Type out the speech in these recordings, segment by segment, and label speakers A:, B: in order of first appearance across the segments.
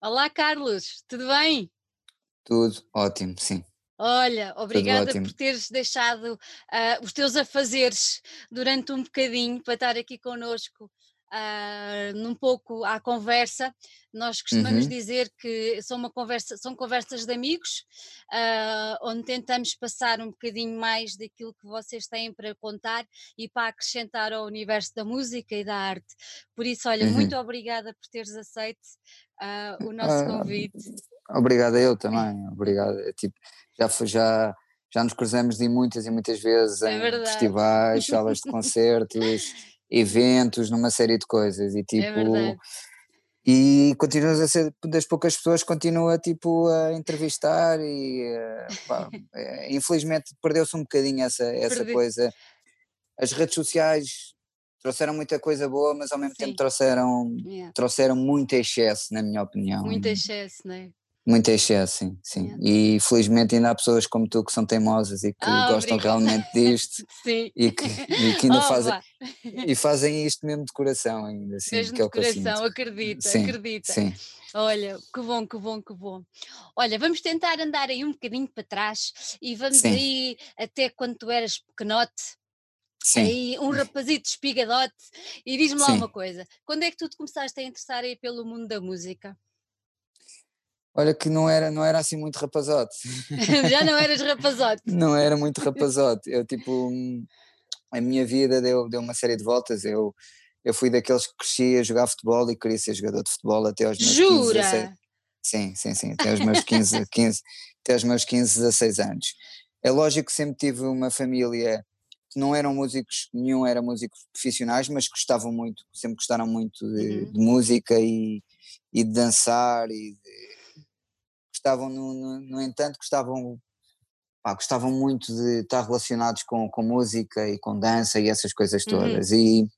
A: Olá, Carlos, tudo bem?
B: Tudo ótimo, sim.
A: Olha, obrigada por teres deixado ah, os teus afazeres durante um bocadinho para estar aqui connosco, ah, num pouco à conversa. Nós costumamos
B: Uhum,
A: dizer que são, uma conversa, são conversas de amigos, ah, onde tentamos passar um bocadinho mais daquilo que vocês têm para contar e para acrescentar ao universo da música e da arte. Por isso, olha, muito
B: uhum.
A: obrigada por teres aceito ah, o nosso convite.
B: obrigado a eu também, obrigado. É tipo, já, foi- já, já nos cruzamos de muitas e muitas vezes
A: É
B: em
A: verdade.
B: festivais, salas de concertos, eventos, numa série de coisas e
A: É
B: tipo,
A: verdade.
B: e continuas a ser das poucas pessoas que continua tipo a entrevistar e eh, pá, eh, infelizmente perdeu-se um bocadinho essa, essa
A: Perdi
B: coisa. As redes sociais trouxeram muita coisa boa, mas ao mesmo tempo
A: sim,
B: trouxeram,
A: yeah.
B: trouxeram muito excesso, na minha opinião.
A: Muito excesso, não é?
B: Muito excesso, sim, sim. E felizmente ainda há pessoas como tu que são teimosas e que
A: Ah,
B: gostam
A: obrigada.
B: realmente disto
A: Sim.
B: e que, e que ainda fazem,
A: Opa!
B: e fazem isto mesmo de coração ainda, assim,
A: Mesmo
B: que é
A: de
B: o sinto.
A: coração, acredita,
B: Sim,
A: acredita.
B: sim,
A: Olha, que bom, que bom, que bom. Olha, vamos tentar andar aí um bocadinho para trás e vamos
B: sim,
A: aí até quando tu eras pequenote,
B: sim,
A: aí um rapazito espigadote, e diz-me lá uma coisa, quando é que tu te começaste a interessar aí pelo mundo da música?
B: Olha que não era, não era assim muito rapazote.
A: Já não eras rapazote?
B: Não era muito rapazote. Eu tipo, a minha vida deu, deu uma série de voltas. Eu, eu fui daqueles que cresci a jogar futebol e queria ser jogador de futebol até aos meus 15, 16.
A: Jura?
B: Sim, sim, sim, até aos meus 15, 15, até aos meus 15, 16 anos. É lógico que sempre tive uma família que não eram músicos, nenhum era músicos profissionais, mas gostavam muito, sempre gostaram muito de,
A: Uhum,
B: de música e, e de dançar e de- gostavam, no, no, no entanto, gostavam pá, gostavam muito de estar relacionados com, com música e com dança e essas coisas
A: uhum.
B: todas. E,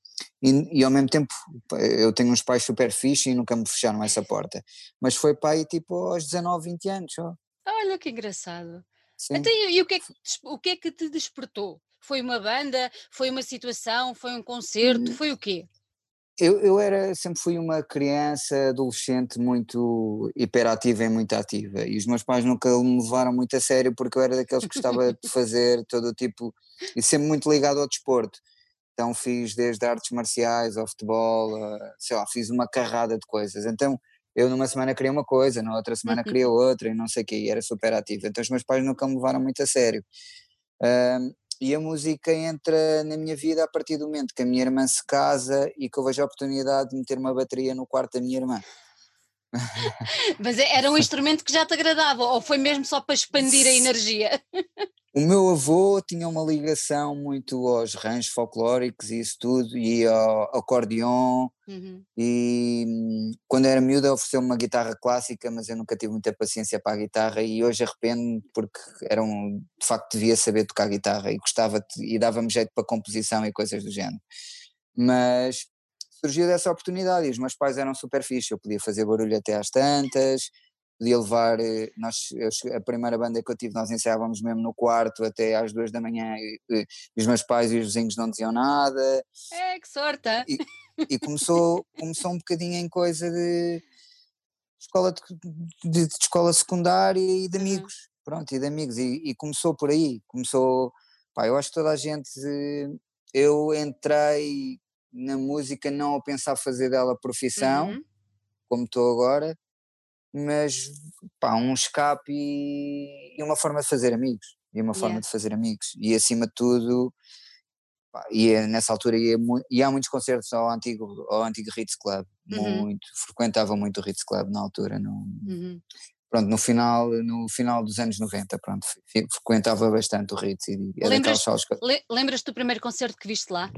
B: e, e ao mesmo tempo, eu tenho uns pais super fixe e nunca me fecharam essa porta. Mas foi pai tipo aos 19, 20 anos só.
A: Olha que engraçado. Então, e, e o que é que, o que é que te despertou? Foi uma banda? Foi uma situação? Foi um concerto? Foi o quê?
B: Eu, eu era, sempre fui uma criança, adolescente muito hiperativa e muito ativa. E os meus pais nunca me levaram muito a sério porque eu era daqueles que gostava de fazer todo o tipo, e sempre muito ligado ao desporto. Então fiz desde artes marciais ao futebol, a- sei lá, fiz uma carrada de coisas. Então eu numa semana queria uma coisa, na outra semana queria outra e não sei o quê, e era super ativo. Então os meus pais nunca me levaram muito a sério. Ahm, e a música entra na minha vida a partir do momento que a minha irmã se casa e que eu vejo a oportunidade de meter uma bateria no quarto da minha irmã.
A: Mas é- era um instrumento que já te agradava? Ou foi mesmo só para expandir a energia?
B: O meu avô tinha uma ligação muito aos ranchos folclóricos e isso tudo, e ao acordeon,
A: Uhum.
B: e hum, quando era miúdo ofereceu-me uma guitarra clássica, mas eu nunca tive muita paciência para a guitarra e hoje arrependo porque era um, de facto devia saber tocar guitarra e gostava e dava-me jeito para composição e coisas do género. Mas surgiu dessa oportunidade e os meus pais eram super fixe, eu podia fazer barulho até às tantas, podia levar, eh, nós, eu a primeira banda que eu tive nós ensaiávamos mesmo no quarto até às duas da manhã e, e os meus pais e os vizinhos não diziam nada
A: É, que sorte!
B: e, e começou, começou um bocadinho em coisa de escola de, de- de escola secundária e de
A: Uhum.
B: amigos, pronto, e de amigos, e, e começou por aí, começou, pá, eu acho que toda a gente, eu entrei na música não a pensar fazer dela profissão,
A: Uhum.
B: como estou agora, mas pá, um escape e, e uma forma de fazer amigos, e uma forma
A: Yeah.
B: de fazer amigos, e acima de tudo, pá, ia, nessa altura ia, ia a muitos concertos ao antigo, ao antigo Ritz Club,
A: Uhum.
B: muito, frequentava muito o Ritz Club na altura, no,
A: Uhum.
B: pronto, no final, no final dos anos 90, pronto, frequentava bastante o Ritz e é daquelas
A: Lembras, le- lembras-te do primeiro concerto que viste lá?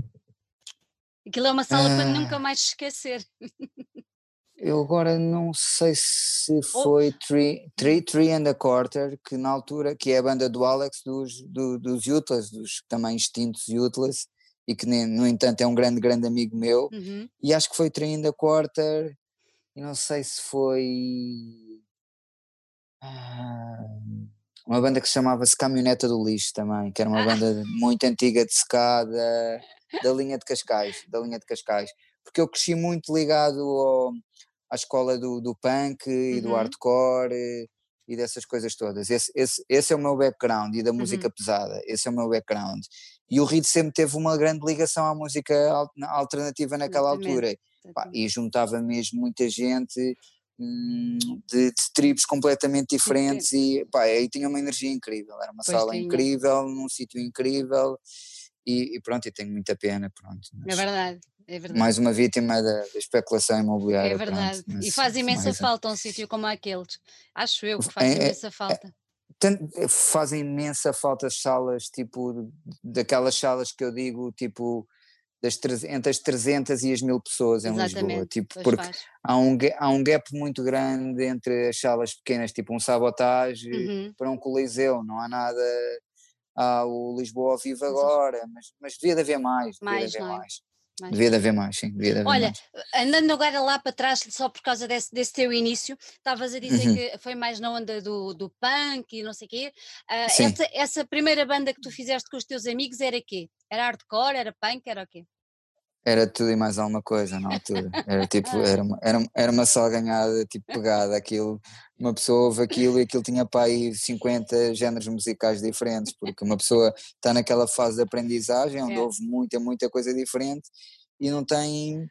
A: Aquilo é uma sala para nunca
B: Ah,
A: mais esquecer.
B: eu agora não sei se foi Three, Three, Three and a Quarter, que na altura, que é a banda do Alex, dos, do, dos Utless, dos também extintos Utless, e que nem- no entanto é um grande, grande amigo meu,
A: Uhum.
B: e acho que foi Three and a Quarter, e não sei se foi ah, uma banda que se chamava-se Caminhoneta do Lixo também, que era uma banda muito antiga de ska da, da linha de Cascais, da linha de Cascais, porque eu cresci muito ligado ao, à escola do, do punk e do
A: Uhum.
B: hardcore e, e dessas coisas todas. Esse, esse, esse é o meu background e da música
A: Uhum.
B: pesada, esse é o meu background. E o Reed sempre teve uma grande ligação à música al- alternativa naquela
A: Exatamente,
B: altura. Pá, e juntava mesmo muita gente hum, de, de tribos completamente diferentes e pá, aí tinha uma energia incrível, era uma
A: Pois
B: sala
A: tinha.
B: incrível, num sítio incrível e, e pronto, e tenho muita pena, pronto.
A: É
B: mas
A: verdade, é verdade.
B: mais uma vítima da, especulação imobiliária.
A: É verdade.
B: pronto,
A: e faz imensa
B: mais um.
A: falta um sítio como aqueles. Acho eu que faz
B: É- é-
A: imensa falta.
B: Tan- fazem imensa falta as salas, tipo, daquelas salas que eu digo, tipo, das, entre as 300 e as 1000 pessoas em Lisboa,
A: Exatamente.
B: tipo,
A: Pois
B: porque
A: faz.
B: há um, há um gap muito grande entre as salas pequenas, tipo um Sabotage
A: Uhum.
B: para um Coliseu, não há nada, há o Lisboa ao vivo agora, mas, mas devia de haver mais, devia
A: Mais,
B: de haver
A: é?
B: mais,
A: Mais.
B: devia de haver mais, sim, devia de haver
A: Olha,
B: mais.
A: andando agora lá para trás, só por causa desse, desse teu início, estavas a dizer
B: Uhum.
A: que foi mais na onda do, do punk e não sei o quê.
B: Sim.
A: essa, essa primeira banda que tu fizeste com os teus amigos era quê? Era hardcore, era punk, era o quê?
B: Era tudo e mais alguma coisa na altura. Era tipo, era uma, era, era uma salganhada, tipo pegada, aquilo, uma pessoa ouve aquilo e aquilo tinha para aí 50 géneros musicais diferentes, porque uma pessoa está naquela fase de aprendizagem onde
A: É.
B: ouve muita, muita coisa diferente e não tem,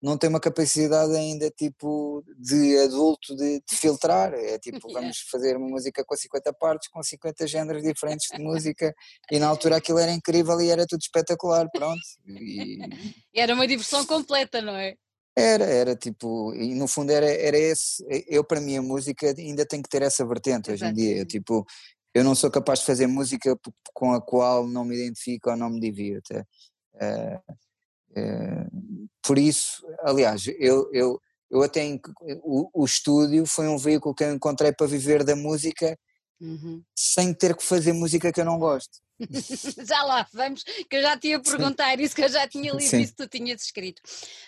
B: não tem uma capacidade ainda tipo de adulto de, de filtrar. É tipo,
A: Yeah.
B: vamos fazer uma música com 50 partes, com 50 géneros diferentes de música e na altura aquilo era incrível e era tudo espetacular, pronto. E,
A: Era uma diversão completa, não é?
B: era, era tipo, e no fundo era, era esse, eu para mim a música ainda tem que ter essa vertente hoje em dia, eu, tipo, eu não sou capaz de fazer música com a qual não me identifico ou não me divirto. eh, por isso, aliás, eu, eu, eu até, o, o estúdio foi um veículo que eu encontrei para viver da música
A: Uhum.
B: sem ter que fazer música que eu não gosto.
A: já lá vamos, que eu já te ia perguntar isso, que eu já tinha lido
B: Sim.
A: isso que tu tinhas escrito.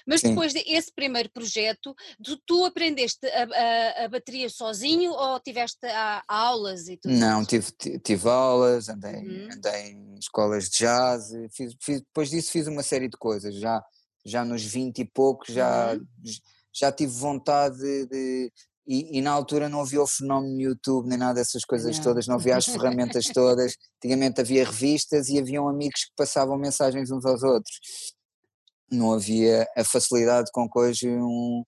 A: Mas
B: Sim.
A: depois desse primeiro projeto, tu, tu aprendeste a, a- a bateria sozinho ou tiveste a- aulas e tudo
B: Não, tive, ti- tive aulas, andei,
A: Uhum.
B: andei em escolas de jazz, fiz, fiz- depois disso fiz uma série de coisas, já, já nos 20 e poucos já,
A: Uhum.
B: já tive vontade de, de- e, e na altura não havia o fenómeno YouTube nem nada dessas coisas
A: Não.
B: todas, não havia as ferramentas todas, antigamente havia revistas e haviam amigos que passavam mensagens uns aos outros, não havia a facilidade com que hoje um,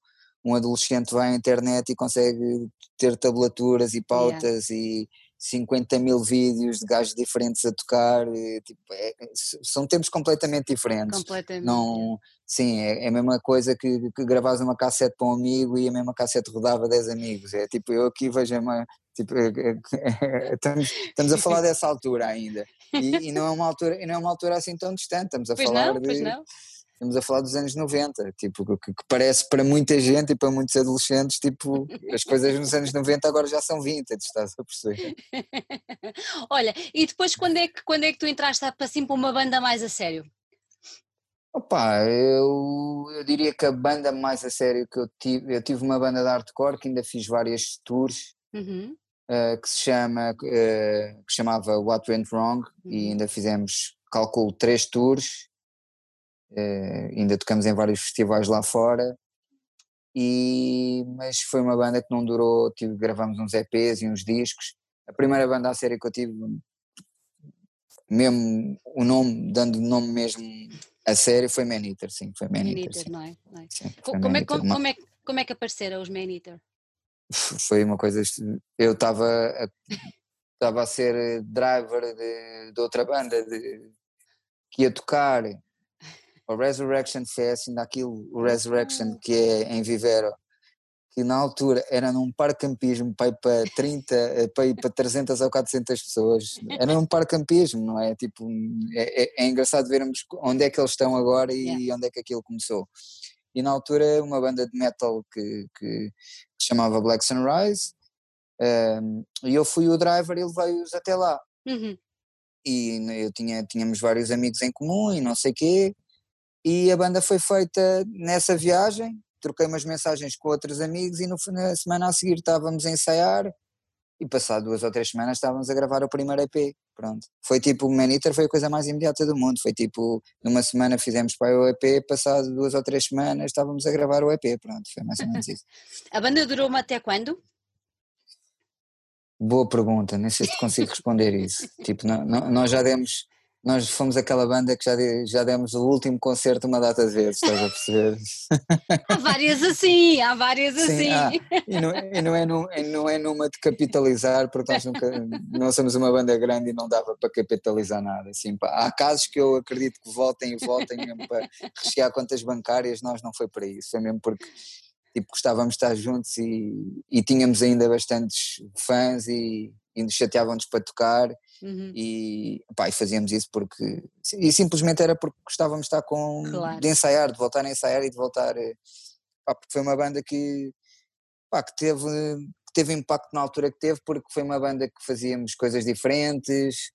B: um adolescente vai à internet e consegue ter tabulaturas e pautas e 50 mil vídeos de gajos diferentes a tocar, e, tipo, é- são tempos completamente diferentes.
A: Completamente.
B: Não, sim, é, é a mesma coisa que, que gravares uma cassete para um amigo e a mesma cassete rodava 10 amigos. É tipo, eu aqui vejo uma. Tipo, é- é- é- estamos, estamos a falar dessa altura ainda. E, e não é uma altura, não é uma altura assim tão distante, estamos a
A: Pois
B: falar
A: não,
B: de. Estamos a falar dos anos 90, tipo, que, que parece para muita gente e para muitos adolescentes, tipo, as coisas nos anos 90 agora já são vintage, estás a perceber?
A: Olha, e depois quando é que, quando é que tu entraste para assim para uma banda mais a sério?
B: Opa, eu, eu diria que a banda mais a sério que eu tive, eu tive uma banda de hardcore que ainda fiz várias tours,
A: Uhum,
B: eh, que se chama, eh, que chamava What Went Wrong, e
A: Uhum.
B: ainda fizemos, calculo, três tours, eh, ainda tocamos em vários festivais lá fora, e, mas foi uma banda que não durou, tive, gravamos uns EPs e uns discos, a primeira banda a sério que eu tive, mesmo o nome, dando o nome mesmo a sério, foi Man Eater, sim, foi Man Eater,
A: não é? Não é?
B: sim, foi
A: Como,
B: Man
A: é,
B: Eater,
A: como, é, como é que apareceram os Man-Eater?
B: foi uma coisa. Eu estava a, estava a ser driver de, de outra banda de, que ia tocar o Resurrection Fest, ainda aquilo, o Resurrection, que é em Vivero, que na altura era num parque campismo para ir para 30, eh, para para 300 ou 400 pessoas. Era num parque campismo, não é? Tipo, é, é- é engraçado vermos onde é que eles estão agora e onde é que aquilo começou. E na altura, uma banda de metal que, que se chamava Black Sunrise, ehm, e eu fui o driver e levei-os até lá
A: Uhum,
B: e eu tinha, tínhamos vários amigos em comum e não sei quê, e a banda foi feita nessa viagem, troquei umas mensagens com outros amigos e no, na semana a seguir estávamos a ensaiar e passado duas ou três semanas estávamos a gravar o primeiro EP, pronto. Foi tipo, o Maniter foi a coisa mais imediata do mundo, foi tipo, numa semana fizemos para o EP, passado duas ou três semanas estávamos a gravar o EP, pronto, foi mais ou menos isso.
A: a banda durou-me até quando?
B: Boa pergunta, nem sei se consigo responder isso. tipo, não, não, nós já demos nós fomos aquela banda que já, já demos o último concerto uma data de vezes, estás a perceber?
A: Há várias assim, há várias Sim, assim.
B: e, não, é, e não, é num, não é numa de capitalizar, porque nós nunca, não somos uma banda grande e não dava para capitalizar nada. Assim, pá, há casos que eu acredito que voltem e voltem mesmo para rechear contas bancárias, nós não foi para isso, foi mesmo porque tipo, gostávamos de estar juntos e, e tínhamos ainda bastantes fãs e, e nos chateavam-nos para tocar Uhum. E, pá, e fazíamos isso porque. E simplesmente era porque gostávamos de estar com. Claro. de ensaiar, de voltar a ensaiar e de voltar. Eh, pá, porque foi uma banda que. Pá, que teve, que teve impacto na altura que teve, porque foi uma banda que fazíamos coisas diferentes.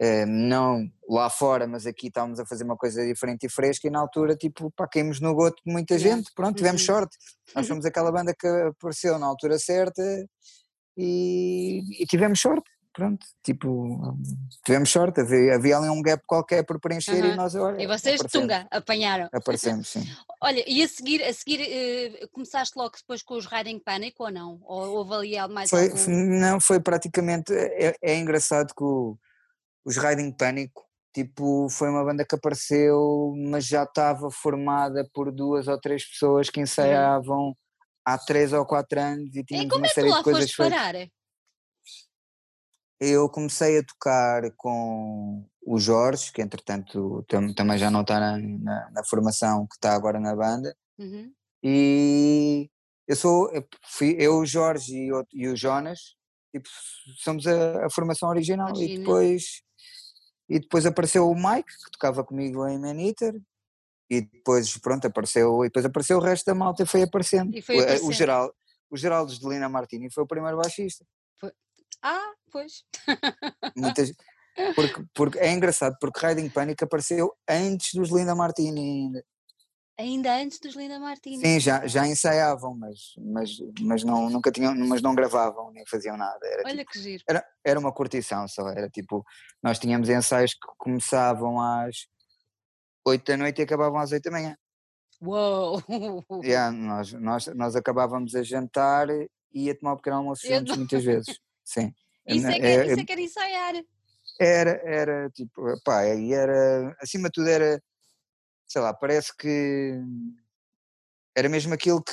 B: Uh, não lá fora, mas aqui estávamos a fazer uma coisa diferente e fresca e na altura tipo, pá, caímos no goto de muita gente, pronto, tivemos uhum. sorte, nós fomos aquela banda que apareceu na altura certa e, e tivemos sorte, pronto, tipo, tivemos sorte, havia, havia ali um gap qualquer por preencher uhum. e nós, olha,
A: E vocês, tunga, apanharam.
B: Aparecemos, sim.
A: olha, e a seguir, a seguir uh, começaste logo depois com os Riding Panic ou não? Ou houve ali mais
B: foi,
A: algum...
B: Não, foi praticamente, é, é engraçado que o, os Riding Panic, tipo, foi uma banda que apareceu, mas já estava formada por duas ou três pessoas que uhum. ensaiavam uhum. há três ou quatro anos e tínhamos uma série de coisas
A: feitas
B: eu comecei a tocar com o Jorge, que entretanto tam, também já não está na, na, na, formação que está agora na banda, uhum. e eu sou, fui, eu, o Jorge e o, e o Jonas, tipo, somos a, a formação original, Imagina. e depois e depois apareceu o Mike, que tocava comigo em Maneater, e depois, pronto, apareceu, e depois apareceu o resto da malta e foi aparecendo.
A: Foi aparecendo.
B: O, o, Geral, o Geraldo de Lina Martini foi o primeiro baixista.
A: Ah, pois.
B: Muitas, porque, porque é engraçado, porque Riding Panic apareceu antes dos Linda Martini ainda.
A: Ainda antes dos Linda Martini?
B: Sim, já, já ensaiavam, mas, mas, mas não, nunca tinham, mas não gravavam, nem faziam nada. Era,
A: Olha
B: tipo,
A: que giro.
B: Era, era uma curtição só, era tipo, nós tínhamos ensaios que começavam às 8 da noite e acabavam às 8 da manhã.
A: Uou!
B: Yeah, nós, nós, nós acabávamos a jantar e ia tomar um pequeno almoço juntos muitas vezes. Sim.
A: Isso é, que, é, isso é que era ensaiar.
B: Era, era tipo, pá, e era, acima de tudo era, sei lá, parece que era mesmo aquilo que,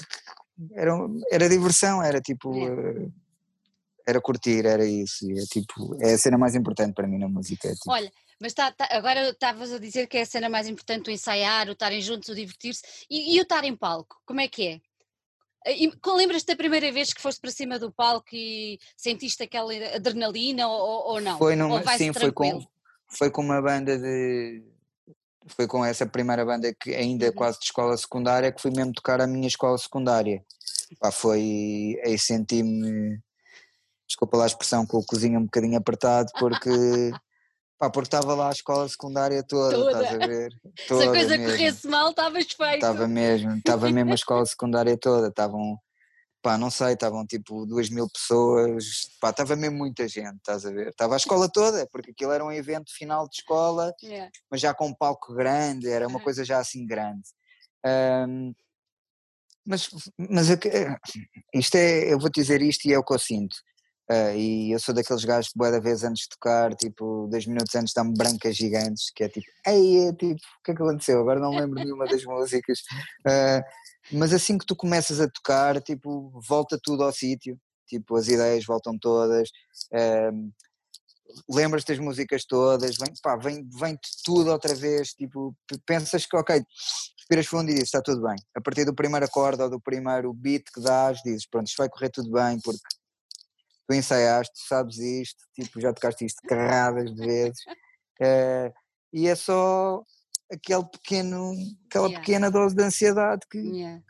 B: era, era diversão, era tipo, é. era curtir, era isso, é tipo, é a cena mais importante para mim na música. É, tipo.
A: Olha, mas tá, tá, agora estavas a dizer que é a cena mais importante o ensaiar, o estarem juntos, o divertir-se, e, e o estar em palco, como é que é? Lembras-te da primeira vez que foste para cima do palco e sentiste aquela adrenalina ou, ou não?
B: Foi
A: numa,
B: sim, foi com, foi com uma banda de. Foi com essa primeira banda que ainda uhum. quase de escola secundária que fui mesmo tocar a minha escola secundária. Pá, foi. Aí senti-me. Desculpa lá a expressão, com o cozinho um bocadinho apertado, porque Pá, porque estava lá a escola secundária toda, toda. estás a ver?
A: Toda Se a coisa mesmo. corresse mal, estavas feito.
B: Estava mesmo, estava mesmo a escola secundária toda, estavam, pá, não sei, estavam tipo duas mil pessoas, pá, estava mesmo muita gente, estás a ver? Estava a escola toda, porque aquilo era um evento final de escola, yeah. mas já com um palco grande, era uma coisa já assim grande. Um, mas, mas isto é, eu vou dizer isto e é o que eu sinto. Uh, e eu sou daqueles gajos que, boa da vez, antes de tocar, tipo, dois minutos antes, dá-me brancas gigantes, que é tipo, ei, é tipo, o que é que aconteceu? Agora não lembro nenhuma das músicas. Uh, mas assim que tu começas a tocar, tipo, volta tudo ao sítio, tipo, as ideias voltam todas, uh, lembras das músicas todas, vem, pá, vem, vem tudo outra vez, tipo, pensas que, ok, respiras fundo e dizes, está tudo bem. A partir do primeiro acorde ou do primeiro beat que dás, dizes, pronto, isto vai correr tudo bem, porque tu ensaiaste, sabes isto, tipo, já tocaste isto carradas de vezes, uh, e é só aquele pequeno, aquela yeah. pequena dose de ansiedade que yeah.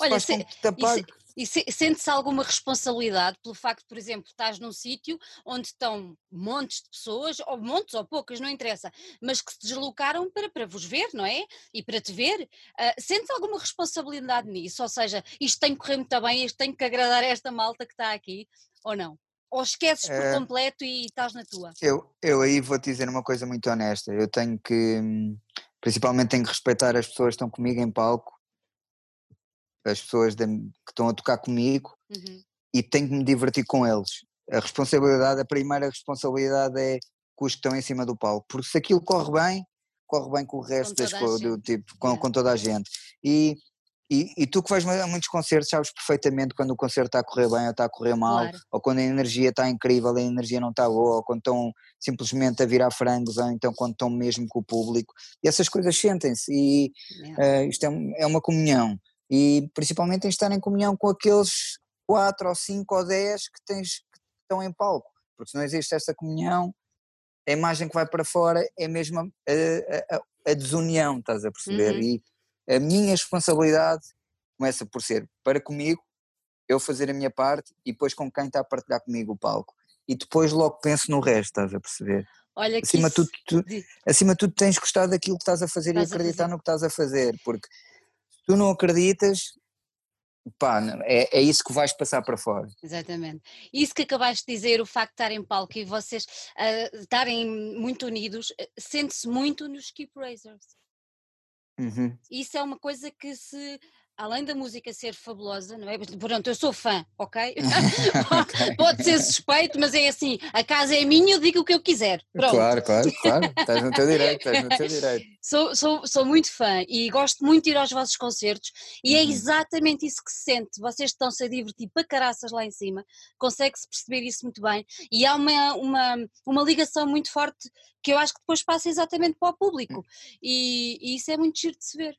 B: Olha, se,
A: e, se, e sente-se alguma responsabilidade pelo facto, por exemplo, estás num sítio onde estão montes de pessoas, ou montes ou poucas, não interessa, mas que se deslocaram para, para vos ver, não é? E para te ver. Uh, sentes alguma responsabilidade nisso? Ou seja, isto tem que correr muito bem, isto tem que agradar esta malta que está aqui, ou não? Ou esqueces por uh, completo e estás na tua?
B: Eu, eu aí vou-te dizer uma coisa muito honesta. Eu tenho que, principalmente, tenho que respeitar as pessoas que estão comigo em palco, as pessoas de, que estão a tocar comigo uhum. e tenho que me divertir com eles. A responsabilidade, a primeira responsabilidade é com os que estão em cima do palco, porque se aquilo corre bem, corre bem com o resto com das do tipo, com, com toda a gente. E e, e, tu que vais a muitos concertos sabes perfeitamente quando o concerto está a correr bem ou está a correr mal, claro. ou quando a energia está incrível, a energia não está boa, ou quando estão simplesmente a virar frangos, ou então quando estão mesmo com o público. E essas coisas sentem-se, e uh, isto é, é, uma comunhão. E principalmente de estar em comunhão com aqueles quatro ou cinco ou dez que, tens, que estão em palco, porque se não existe essa comunhão, a imagem que vai para fora é mesmo a, a, a, a desunião, estás a perceber? Uhum. E, a minha responsabilidade começa por ser para comigo, eu fazer a minha parte e depois com quem está a partilhar comigo o palco. E depois logo penso no resto, estás a perceber? Olha acima, de tudo, tu, acima de tudo tens gostado daquilo que estás a fazer estás e acreditar no que estás a fazer, porque se tu não acreditas, pá, é, é isso que vais passar para fora.
A: Exatamente. Isso que acabaste de dizer, o facto de estarem em palco e vocês uh, estarem muito unidos, uh, sente-se muito nos Keep Razors. Uhum. Isso é uma coisa que se além da música ser fabulosa, não é? Pronto, eu sou fã, ok? okay. Pode ser suspeito, mas é assim, a casa é minha, eu digo o que eu quiser. Pronto.
B: Claro, claro, claro, estás no teu direito, estás no teu direito.
A: Sou, sou, sou muito fã e gosto muito de ir aos vossos concertos e é uhum. é exatamente isso que se sente, vocês estão-se a divertir para caraças lá em cima, consegue-se perceber isso muito bem e há uma, uma, uma ligação muito forte que eu acho que depois passa exatamente para o público e, e isso é muito giro de se ver.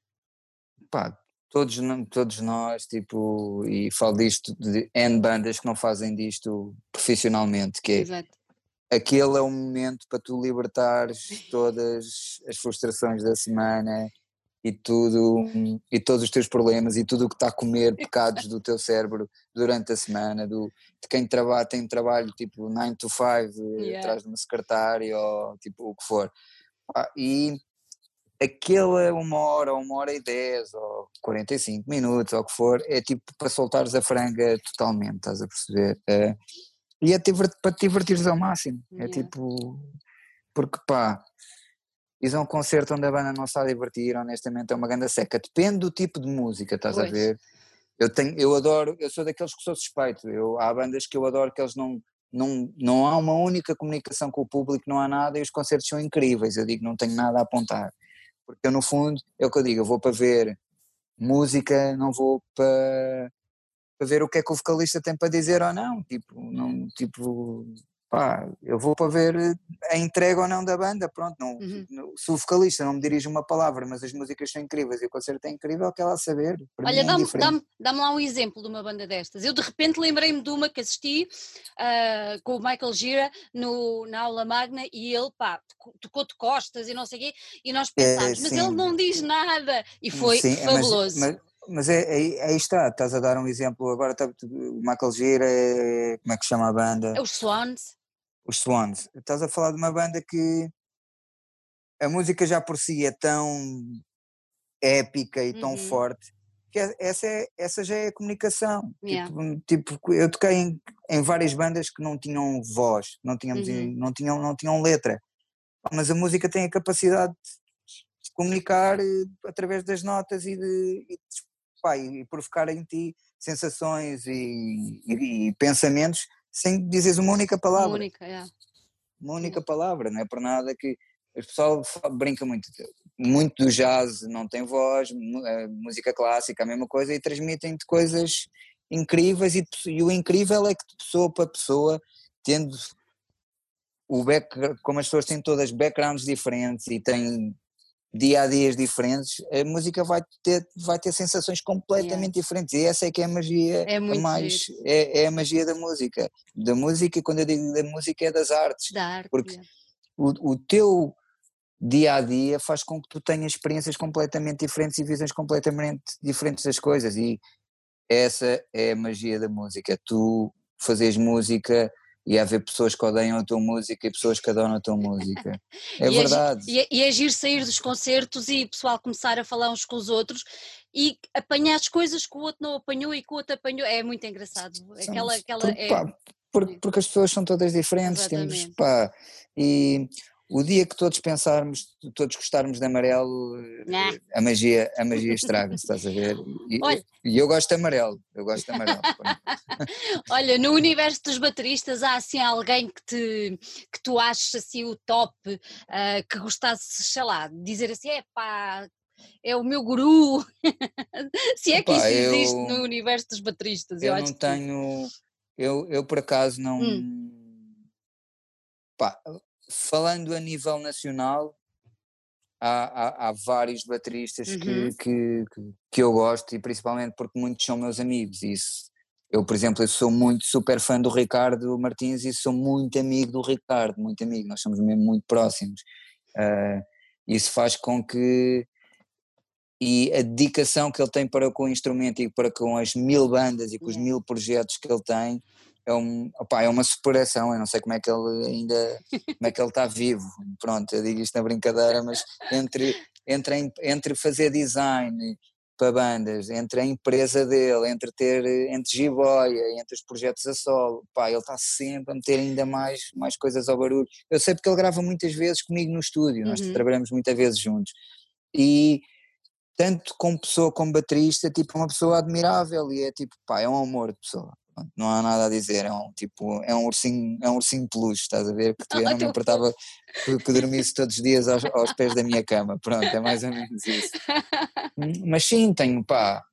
B: Pá, todos, todos nós, tipo, e falo disto de N bandas que não fazem disto profissionalmente, que é Exato. aquele é o momento para tu libertares todas as frustrações da semana e tudo, e todos os teus problemas e tudo o que está a comer pecados do teu cérebro durante a semana, do, de quem trabalha, tem trabalho tipo 9 to 5 eh, yeah. atrás de uma secretária ou tipo o que for. E aquela é uma hora, uma hora e dez, ou 45 minutos, ou o que for, é tipo para soltares a franga totalmente, estás a perceber? É, e é para te divertires ao máximo. É yeah. Tipo. Porque pá, isso é um concerto onde a banda não está a divertir, honestamente é uma ganda seca. Depende do tipo de música, estás pois. a ver? Eu, tenho, eu adoro, eu sou daqueles que sou suspeito. Eu, há bandas que eu adoro que eles não. Não, não há uma única comunicação com o público, não há nada e os concertos são incríveis. Eu digo, não tenho nada a apontar porque eu, no fundo, é o que eu digo, eu vou para ver música, não vou para, para ver o que é que o vocalista tem para dizer ou não. Tipo, não, tipo pá, eu vou para ver a entrega ou não da banda, pronto, não, uhum. se o vocalista não me dirige uma palavra, mas as músicas são incríveis e o concerto é incrível, que ela saber.
A: Olha, é dá-me dá dá lá um exemplo de uma banda destas. Eu de repente lembrei-me de uma que assisti uh, com o Michael Gira no, na aula magna e ele, pá, tocou-te costas e não sei o quê, e nós pensámos, é, mas ele não diz nada, e foi sim, fabuloso.
B: Mas, mas, mas é, é, aí está, estás a dar um exemplo. Agora tá, o Michael Gira, é, como é que chama a banda?
A: É os Swans
B: os Swans. Estás a falar de uma banda que a música já por si é tão épica e tão uhum. forte que é, essa, é, essa já é a comunicação. Yeah. Tipo, tipo, eu toquei em, em, várias bandas que não tinham voz, não, tínhamos, uhum. não, tinham, não tinham letra, mas a música tem a capacidade de comunicar eh, através das notas e de, e, pá, e provocar em ti sensações e, e, e pensamentos sem dizeres uma única palavra. Uma única, é. Uma única palavra, não é por nada que o pessoal brinca muito. Muito do jazz não tem voz, música clássica a mesma coisa e transmitem-te coisas incríveis e, e, o incrível é que de pessoa para pessoa, tendo o back, como as pessoas têm todas backgrounds diferentes e têm dia a dias diferentes, a música vai ter, vai ter sensações completamente yeah. diferentes. E essa é que é a magia é mais é, é, a magia da música. Da música, quando eu digo da música é das artes,
A: da arte,
B: porque yeah. o, o teu dia a dia faz com que tu tenhas experiências completamente diferentes e visões completamente diferentes das coisas. E essa é a magia da música, tu fazes música e haver pessoas que odeiam a tua música e pessoas que adoram a tua música. É e verdade.
A: É, e, é agir sair dos concertos e o pessoal começar a falar uns com os outros e apanhar as coisas que o outro não apanhou e que o outro apanhou. É muito engraçado. Aquela, aquela é...
B: porque, porque as pessoas são todas diferentes, temos, pá, e o dia que todos pensarmos, todos gostarmos de amarelo, eh, a magia, a magia estraga-se, estás a ver? E, Olha, e, eu gosto de amarelo, eu gosto de amarelo.
A: Olha, no universo dos bateristas há assim alguém que, te, que tu achas assim o top, uh, que gostasse, sei lá, dizer assim, é pá, é o meu guru, se é que Opa, isso existe eu, no universo dos bateristas.
B: Eu, eu não tenho, eu, eu por acaso não... Hum. Pá, falando a nível nacional, há, há, há vários bateristas uhum. que, que, que, eu gosto e principalmente porque muitos são meus amigos. Isso, eu, por exemplo, eu sou muito super fã do Ricardo Martins e sou muito amigo do Ricardo, muito amigo, nós somos mesmo muito próximos. Uh, isso faz com que e a dedicação que ele tem para com o instrumento e para com as mil bandas e com os mil projetos que ele tem é, um, opa, é uma superação, eu não sei como é que ele ainda, como é que ele está vivo, pronto, eu digo isto na brincadeira, mas entre, entre, entre fazer design para bandas, entre a empresa dele, entre ter, entre jiboia, entre os projetos a solo, pá, ele está sempre a meter ainda mais, mais coisas ao barulho, eu sei porque ele grava muitas vezes comigo no estúdio, nós uhum. trabalhamos muitas vezes juntos, e tanto como pessoa como baterista, tipo, uma pessoa admirável e é tipo, pá, é um amor de pessoa não há nada a dizer, é um tipo, é um ursinho, é um ursinho peluche, estás a ver? Que eu não me importava que, que dormisse todos os dias aos, aos, pés da minha cama, pronto, é mais ou menos isso. Mas sim, tenho, pá,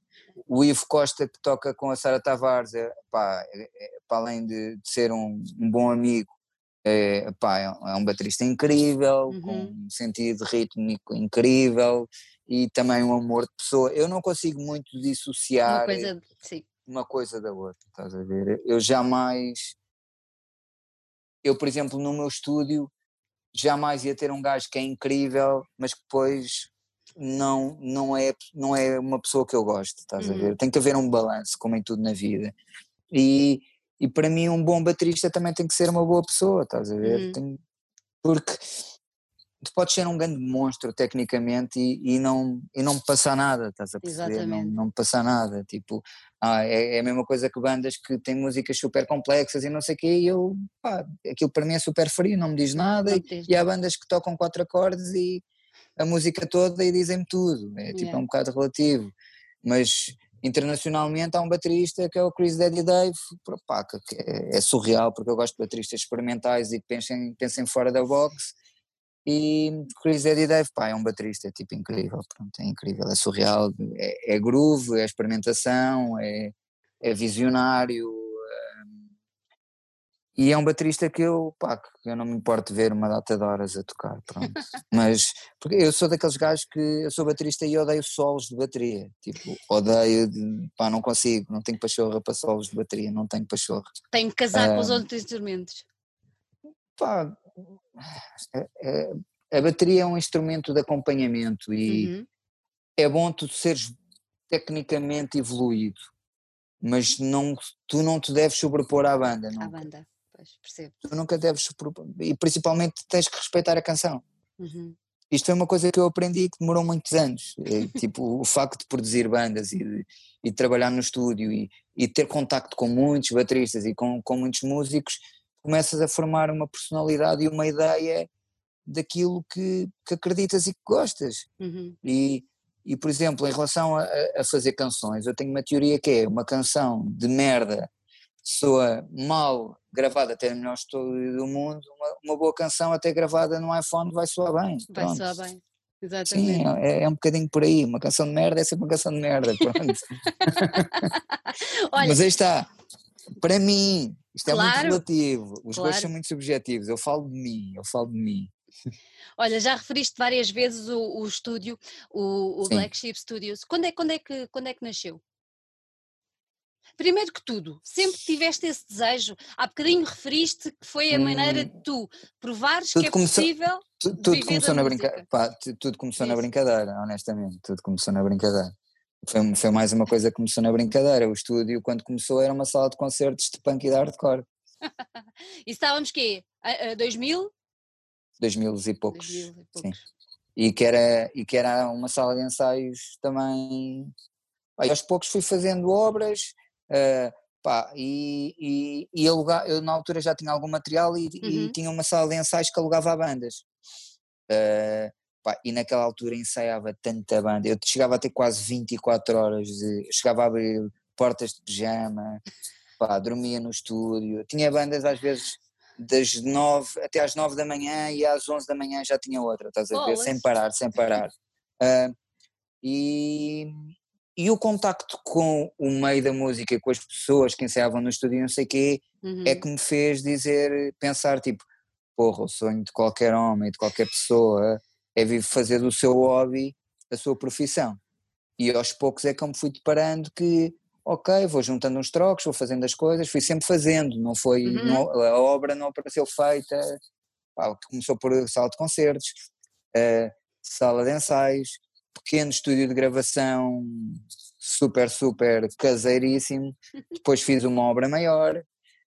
B: o Ivo Costa que toca com a Sara Tavares, é, pá, é, é, para além de, de ser um, um, bom amigo, é, pá, é um é baterista incrível, uhum. com um sentido rítmico incrível e também um amor de pessoa. Eu não consigo muito dissociar. Uma coisa, sim uma coisa da outra, estás a ver? Eu jamais, eu por exemplo no meu estúdio, jamais ia ter um gajo que é incrível, mas que depois não, não, é, não é uma pessoa que eu gosto, estás uhum. a ver? Uhum. Tem que haver um balanço, como em tudo na vida. E, e para mim um bom baterista também tem que ser uma boa pessoa, estás a ver? Uhum. Tem, porque tu podes ser um grande monstro tecnicamente e, e, não, e não me passar nada, estás a perceber? Exatamente. Não, não me passar nada, tipo, ah, é, é, a mesma coisa que bandas que têm músicas super complexas e não sei o quê, e eu, pá, aquilo para mim é super frio, não me diz nada, e, e, há bandas que tocam quatro acordes e a música toda e dizem-me tudo, é tipo, yeah. é um bocado relativo, mas internacionalmente há um baterista que é o Chris Daddy Dave, pá, que é, é surreal, porque eu gosto de bateristas experimentais e que pensem, pensem fora da box, e Chris Eddie Dave, pá, é um baterista, é tipo incrível, pronto, é incrível, é surreal, é, é groove, é experimentação, é, é visionário, hum, e é um baterista que eu, pá, que eu não me importo ver uma data de horas a tocar, pronto. Mas, porque eu sou daqueles gajos que, eu sou baterista e odeio solos de bateria, tipo, odeio, de, pá, não consigo, não tenho pachorra para solos de bateria, não tenho pachorra.
A: Tenho que casar com os outros instrumentos.
B: Pá, é, é, a bateria é um instrumento de acompanhamento e uhum. é bom tu seres tecnicamente evoluído, mas não, tu não te deves sobrepor à banda.
A: À banda, pois, percebo.
B: Tu nunca deves sobrepor, e principalmente tens que respeitar a canção. Uhum. Isto é uma coisa que eu aprendi que demorou muitos anos, é, tipo o facto de produzir bandas e de, e trabalhar no estúdio e, e ter contacto com muitos bateristas e com, com muitos músicos começas a formar uma personalidade e uma ideia daquilo que, que acreditas e que gostas. Uhum. E, e, por exemplo, em relação a, a, fazer canções, eu tenho uma teoria que é uma canção de merda soa mal gravada até no melhor estúdio do mundo, uma, uma, boa canção até gravada no iPhone vai soar bem.
A: Vai pronto. soar bem. Exatamente.
B: Sim, é, é, um bocadinho por aí. Uma canção de merda é sempre uma canção de merda. Pronto. Mas aí está. Para mim, isto claro, é muito relativo, os claro. gostos são muito subjetivos, eu falo de mim, eu falo de mim.
A: Olha, já referiste várias vezes o, o estúdio, o, o Black Sheep Studios. Quando é, quando, é que, quando é que nasceu? Primeiro que tudo, sempre tiveste esse desejo, há bocadinho referiste que foi a maneira hum. de tu provares que é começou, possível.
B: Tudo, tudo começou na brincadeira. Tudo começou na brincadeira, honestamente, tudo começou na brincadeira. Foi, foi mais uma coisa que começou na brincadeira. O estúdio, quando começou, era uma sala de concertos de punk e de hardcore.
A: e estávamos quê? A, a 2000?
B: 2000 e poucos. 2000 e poucos. Sim. E que, era, e que era uma sala de ensaios também. Aí, aos poucos fui fazendo obras, uh, Pá, e, e, e alugar, eu na altura já tinha algum material e, uhum. e tinha uma sala de ensaios que alugava a bandas. Uh, pá, e naquela altura ensaiava tanta banda, eu chegava a ter quase 24 horas, de, chegava a abrir portas de pijama, pá, dormia no estúdio, tinha bandas às vezes das 9 até às 9 da manhã e às 11 da manhã já tinha outra, estás a ver? Oh, sem parar, sem parar. Uh, e, e o contacto com o meio da música, com as pessoas que ensaiavam no estúdio, não sei o quê, é uhum. é que me fez dizer, pensar tipo, porra, o sonho de qualquer homem, de qualquer pessoa, é fazer do seu hobby a sua profissão. E aos poucos é que eu me fui deparando que, ok, vou juntando uns trocos, vou fazendo as coisas, fui sempre fazendo, não foi, uhum. não, a obra não apareceu feita, pá, começou por sala de concertos, uh, sala de ensaios, pequeno estúdio de gravação super, super caseiríssimo. Depois fiz uma obra maior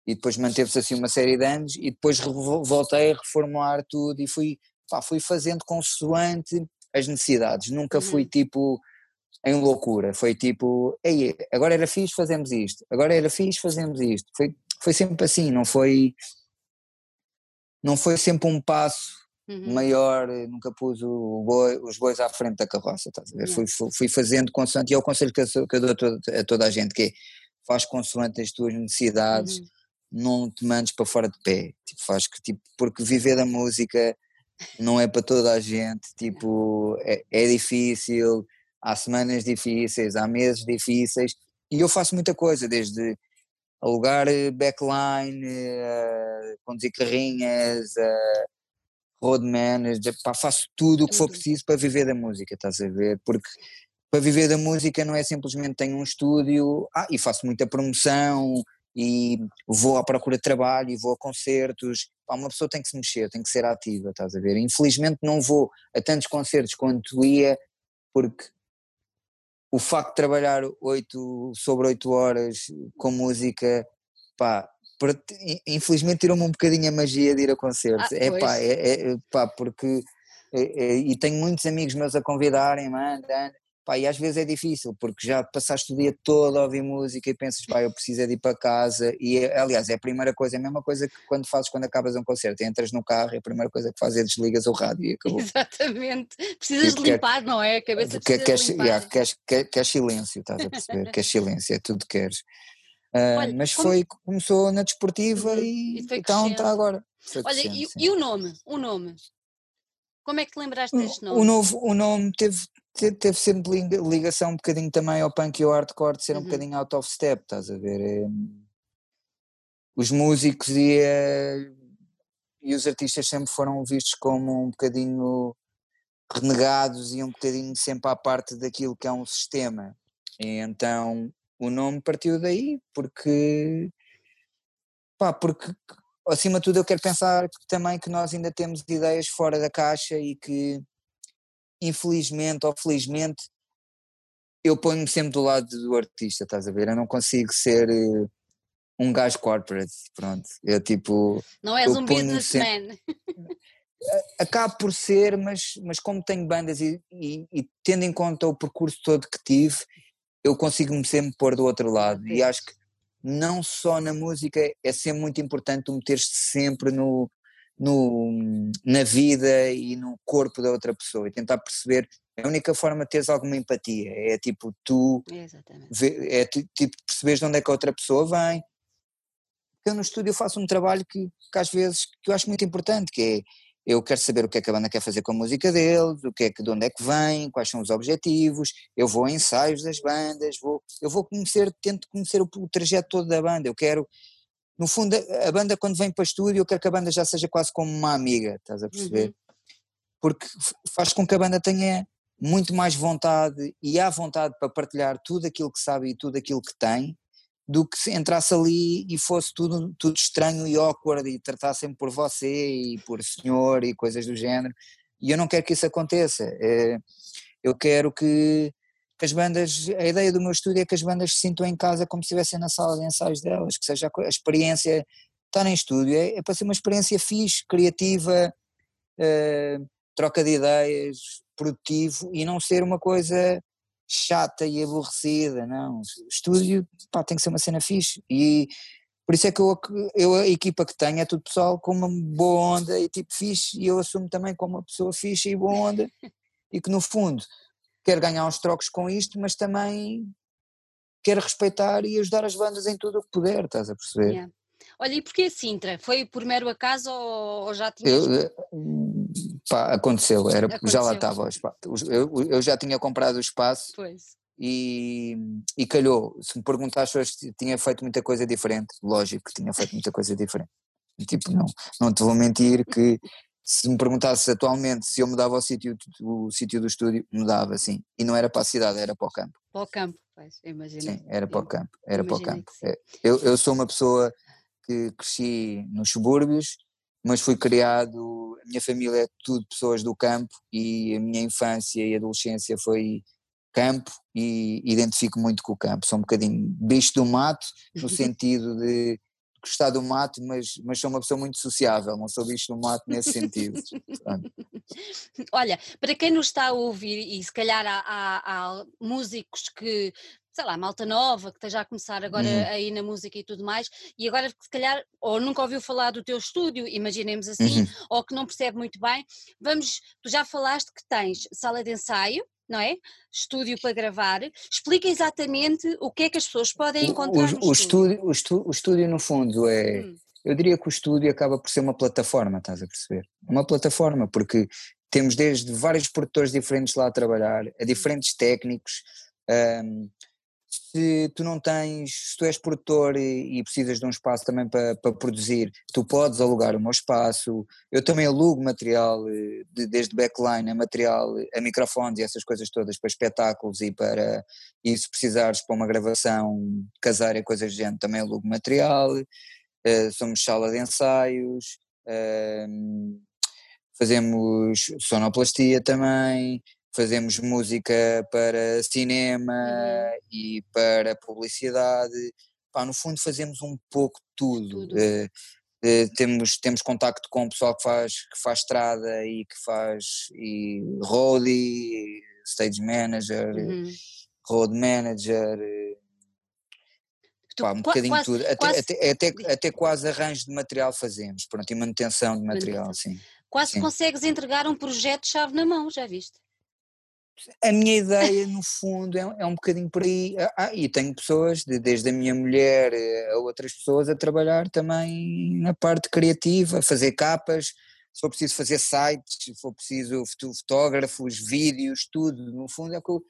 B: e depois manteve-se assim uma série de anos e depois voltei a reformular tudo e fui, pá, fui fazendo consoante as necessidades. Nunca fui uhum. tipo em loucura, foi tipo, Ei, agora era fixe, fazemos isto, agora era fixe, fazemos isto. Foi, foi sempre assim, não foi não foi sempre um passo Uhum. maior, nunca pus boi, os bois à frente da carroça, estás a ver? Fui, fui, fazendo consoante, e é o conselho que eu, que eu dou a toda, a toda, a gente, que é, faz consoante as tuas necessidades, uhum. não te mandes para fora de pé, tipo, faz que, tipo, porque viver da música não é para toda a gente, tipo, é, é difícil, há semanas difíceis, há meses difíceis, e eu faço muita coisa, desde alugar eh, backline, uh, conduzir carrinhas, uh, road manager, pá, faço tudo o que for preciso para viver da música, estás a ver? Porque para viver da música não é simplesmente tenho um estúdio ah, e faço muita promoção e vou à procura de trabalho e vou a concertos. Pá, uma pessoa tem que se mexer, tem que ser ativa, estás a ver? Infelizmente não vou a tantos concertos quanto ia, porque o facto de trabalhar 8 sobre 8 horas com música, pá, infelizmente tirou-me um bocadinho a magia de ir a concertos. Ah, é, pá, é, é, pá, porque. É, é, e tenho muitos amigos meus a convidarem, mano, pá, e às vezes é difícil, porque já passaste o dia todo a ouvir música e pensas, pá, eu preciso é de ir para casa, e é, aliás, é a primeira coisa, é a mesma coisa que quando fazes quando acabas um concerto, entras no carro e a primeira coisa que fazes é desligas o rádio e acabou.
A: Exatamente, precisas de limpar, não é? A cabeça precisa queres, limpar. Yeah,
B: queres, queres, queres silêncio, estás a perceber, queres silêncio, é tudo que queres. Uh, Olha, mas como... foi, começou na desportiva uhum. e, e então está agora.
A: Olha, e, e, o nome? O nome? Como é que te lembraste deste nome?
B: O, novo, o nome teve, teve, sempre ligação um bocadinho também ao punk e ao hardcore de ser uhum. um bocadinho out of step, estás a ver? É, os músicos e, é, e os artistas sempre foram vistos como um bocadinho renegados e um bocadinho sempre à parte daquilo que é um sistema. E então o nome partiu daí, porque, pá, porque acima de tudo eu quero pensar também que nós ainda temos ideias fora da caixa e que infelizmente ou felizmente eu ponho-me sempre do lado do artista, estás a ver? Eu não consigo ser uh, um gajo corporate, pronto. Eu tipo.
A: Não és um businessman.
B: Acabo por ser, mas, mas como tenho bandas e, e, e, tendo em conta o percurso todo que tive, eu consigo-me sempre pôr do outro lado. E acho que não só na música, é sempre muito importante tu meter-te sempre no, no, na vida e no corpo da outra pessoa e tentar perceber. A única forma de teres alguma empatia é tipo tu, vê, é tipo perceberes de onde é que a outra pessoa vem. Eu no estúdio faço um trabalho que, que às vezes que eu acho muito importante, que é eu quero saber o que é que a banda quer fazer com a música deles, o que é que, de onde é que vem, quais são os objetivos, eu vou a ensaios das bandas, vou, eu vou conhecer, tento conhecer o, o trajeto todo da banda, eu quero, no fundo, a, banda quando vem para o estúdio, eu quero que a banda já seja quase como uma amiga, estás a perceber? Uhum. Porque faz com que a banda tenha muito mais vontade e há vontade para partilhar tudo aquilo que sabe e tudo aquilo que tem, do que se entrasse ali e fosse tudo, tudo estranho e awkward e tratassem por você e por senhor e coisas do género. E eu não quero que isso aconteça. É, eu quero que, que, as bandas, a ideia do meu estúdio é que as bandas se sintam em casa como se estivessem na sala de ensaios delas, que seja a, experiência, estar em estúdio, é, é, para ser uma experiência fixe, criativa, é, troca de ideias, produtivo e não ser uma coisa chata e aborrecida, não. Estúdio, pá, tem que ser uma cena fixe. E por isso é que eu, eu, a equipa que tenho é tudo pessoal com uma boa onda e tipo fixe, e eu assumo também como uma pessoa fixe e boa onda, e que no fundo quero ganhar uns trocos com isto, mas também quero respeitar e ajudar as bandas em tudo o que puder, estás a perceber?
A: Yeah. Olha, e porquê Sintra? Foi por mero acaso ou, já tinhas...
B: Eu, pá, aconteceu, era, aconteceu. já lá estava. Eu, eu já tinha comprado o espaço
A: pois.
B: E, e calhou. Se me perguntaste se tinha feito muita coisa diferente, lógico que tinha feito muita coisa diferente. Tipo, não, não te vou mentir que se me perguntasse atualmente se eu mudava o sítio o sítio do estúdio, mudava, sim. E não era para a cidade, era para o campo.
A: Para o campo, pois, imagino.
B: Sim, era para o campo, era para o campo. É, eu, eu sou uma pessoa que cresci nos subúrbios, mas fui criado, a minha família é tudo pessoas do campo e a minha infância e adolescência foi campo e identifico muito com o campo. Sou um bocadinho bicho do mato, no sentido de gostar do mato, mas, mas sou uma pessoa muito sociável, não sou bicho do mato nesse sentido.
A: Olha, para quem nos está a ouvir, e se calhar há, há, há músicos que sei lá, malta nova que esteja a começar agora uhum. aí na música e tudo mais, e agora se calhar, ou nunca ouviu falar do teu estúdio, imaginemos assim, uhum. ou que não percebe muito bem, vamos, tu já falaste que tens sala de ensaio, não é? Estúdio para gravar. Explica exatamente o que é que as pessoas podem encontrar o,
B: o, no estúdio. O estúdio, o estúdio, no fundo, é. Hum. Eu diria que o estúdio acaba por ser uma plataforma, estás a perceber? Uma plataforma, porque temos desde vários produtores diferentes lá a trabalhar, a hum. diferentes técnicos. Um, se tu não tens, se tu és produtor e, e precisas de um espaço também para, para, produzir, tu podes alugar o meu espaço, eu também alugo material, eh, de, desde backline a material, a microfones e essas coisas todas para espetáculos e para, e se precisares para uma gravação caseira coisas do género, também alugo material, uh, somos sala de ensaios, uh, fazemos sonoplastia também, fazemos música para cinema uhum. e para publicidade, Pá, no fundo fazemos um pouco de tudo. tudo. Uh, uh, temos, temos contacto com o pessoal que faz, que faz estrada e que faz e roadie, stage manager, uhum. road manager, eh, pá, um bocadinho quase, tudo, até, quase, até, até, até, quase arranjo de material fazemos, pronto, e manutenção de material, sim.
A: Quase
B: sim.
A: consegues entregar um projeto chave na mão, já viste?
B: A minha ideia, no fundo, é, é, um bocadinho por aí. Ah, ah, e tenho pessoas, de, desde a minha mulher a outras pessoas, a trabalhar também na parte criativa, fazer capas, se for preciso fazer sites, se for preciso fotógrafos, vídeos, tudo. No fundo, é que eu,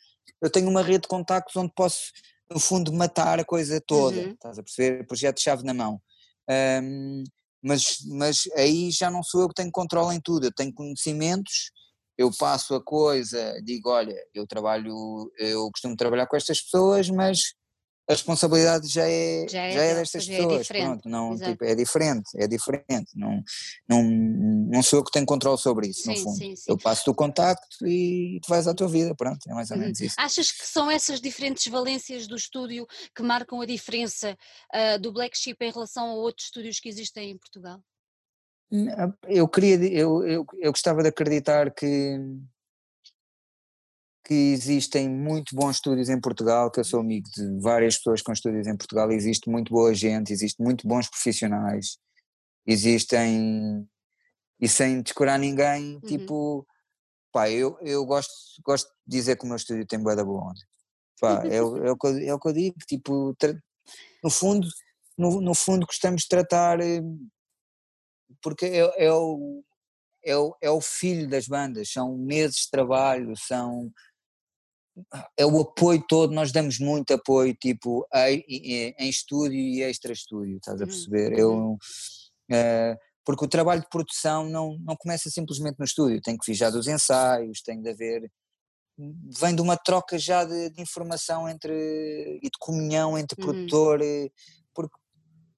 B: eu tenho uma rede de contactos onde posso, no fundo, matar a coisa toda. Uhum. Estás a perceber? Projeto-chave na mão. Um, mas, mas aí já não sou eu que tenho controle em tudo, eu tenho conhecimentos eu passo a coisa, digo, olha, eu trabalho, eu costumo trabalhar com estas pessoas, mas a responsabilidade já é, já é, já é destas é pessoas, é pronto, não, tipo, é diferente, é diferente, não, não, não sou eu que tenho controle sobre isso, sim, no fundo, sim, sim. eu passo-te o contacto e tu vais à tua vida, pronto, é mais ou menos uhum. isso.
A: Achas que são essas diferentes valências do estúdio que marcam a diferença uh, do Black Sheep em relação a outros estúdios que existem em Portugal?
B: Eu queria, eu, eu, eu gostava de acreditar que, que existem muito bons estúdios em Portugal, que eu sou amigo de várias pessoas com estúdios em Portugal, existe muito boa gente, existe muito bons profissionais, existem, e sem descurar ninguém, uhum. tipo, pá, eu, eu gosto, gosto de dizer que o meu estúdio tem boa da boa onda, pá, é, é, o que eu, é o que eu digo, tipo, no fundo, no, no fundo gostamos de tratar eh, porque é, é, o, é, o, é o filho das bandas, são meses de trabalho, são é o apoio todo, nós damos muito apoio, tipo, em, em estúdio e extra-estúdio, estás a uhum, perceber? Eu, uh, porque o trabalho de produção não, não começa simplesmente no estúdio, tem que vir já dos ensaios, tem de haver, vem de uma troca já de, de informação entre, e de comunhão entre uhum. produtor,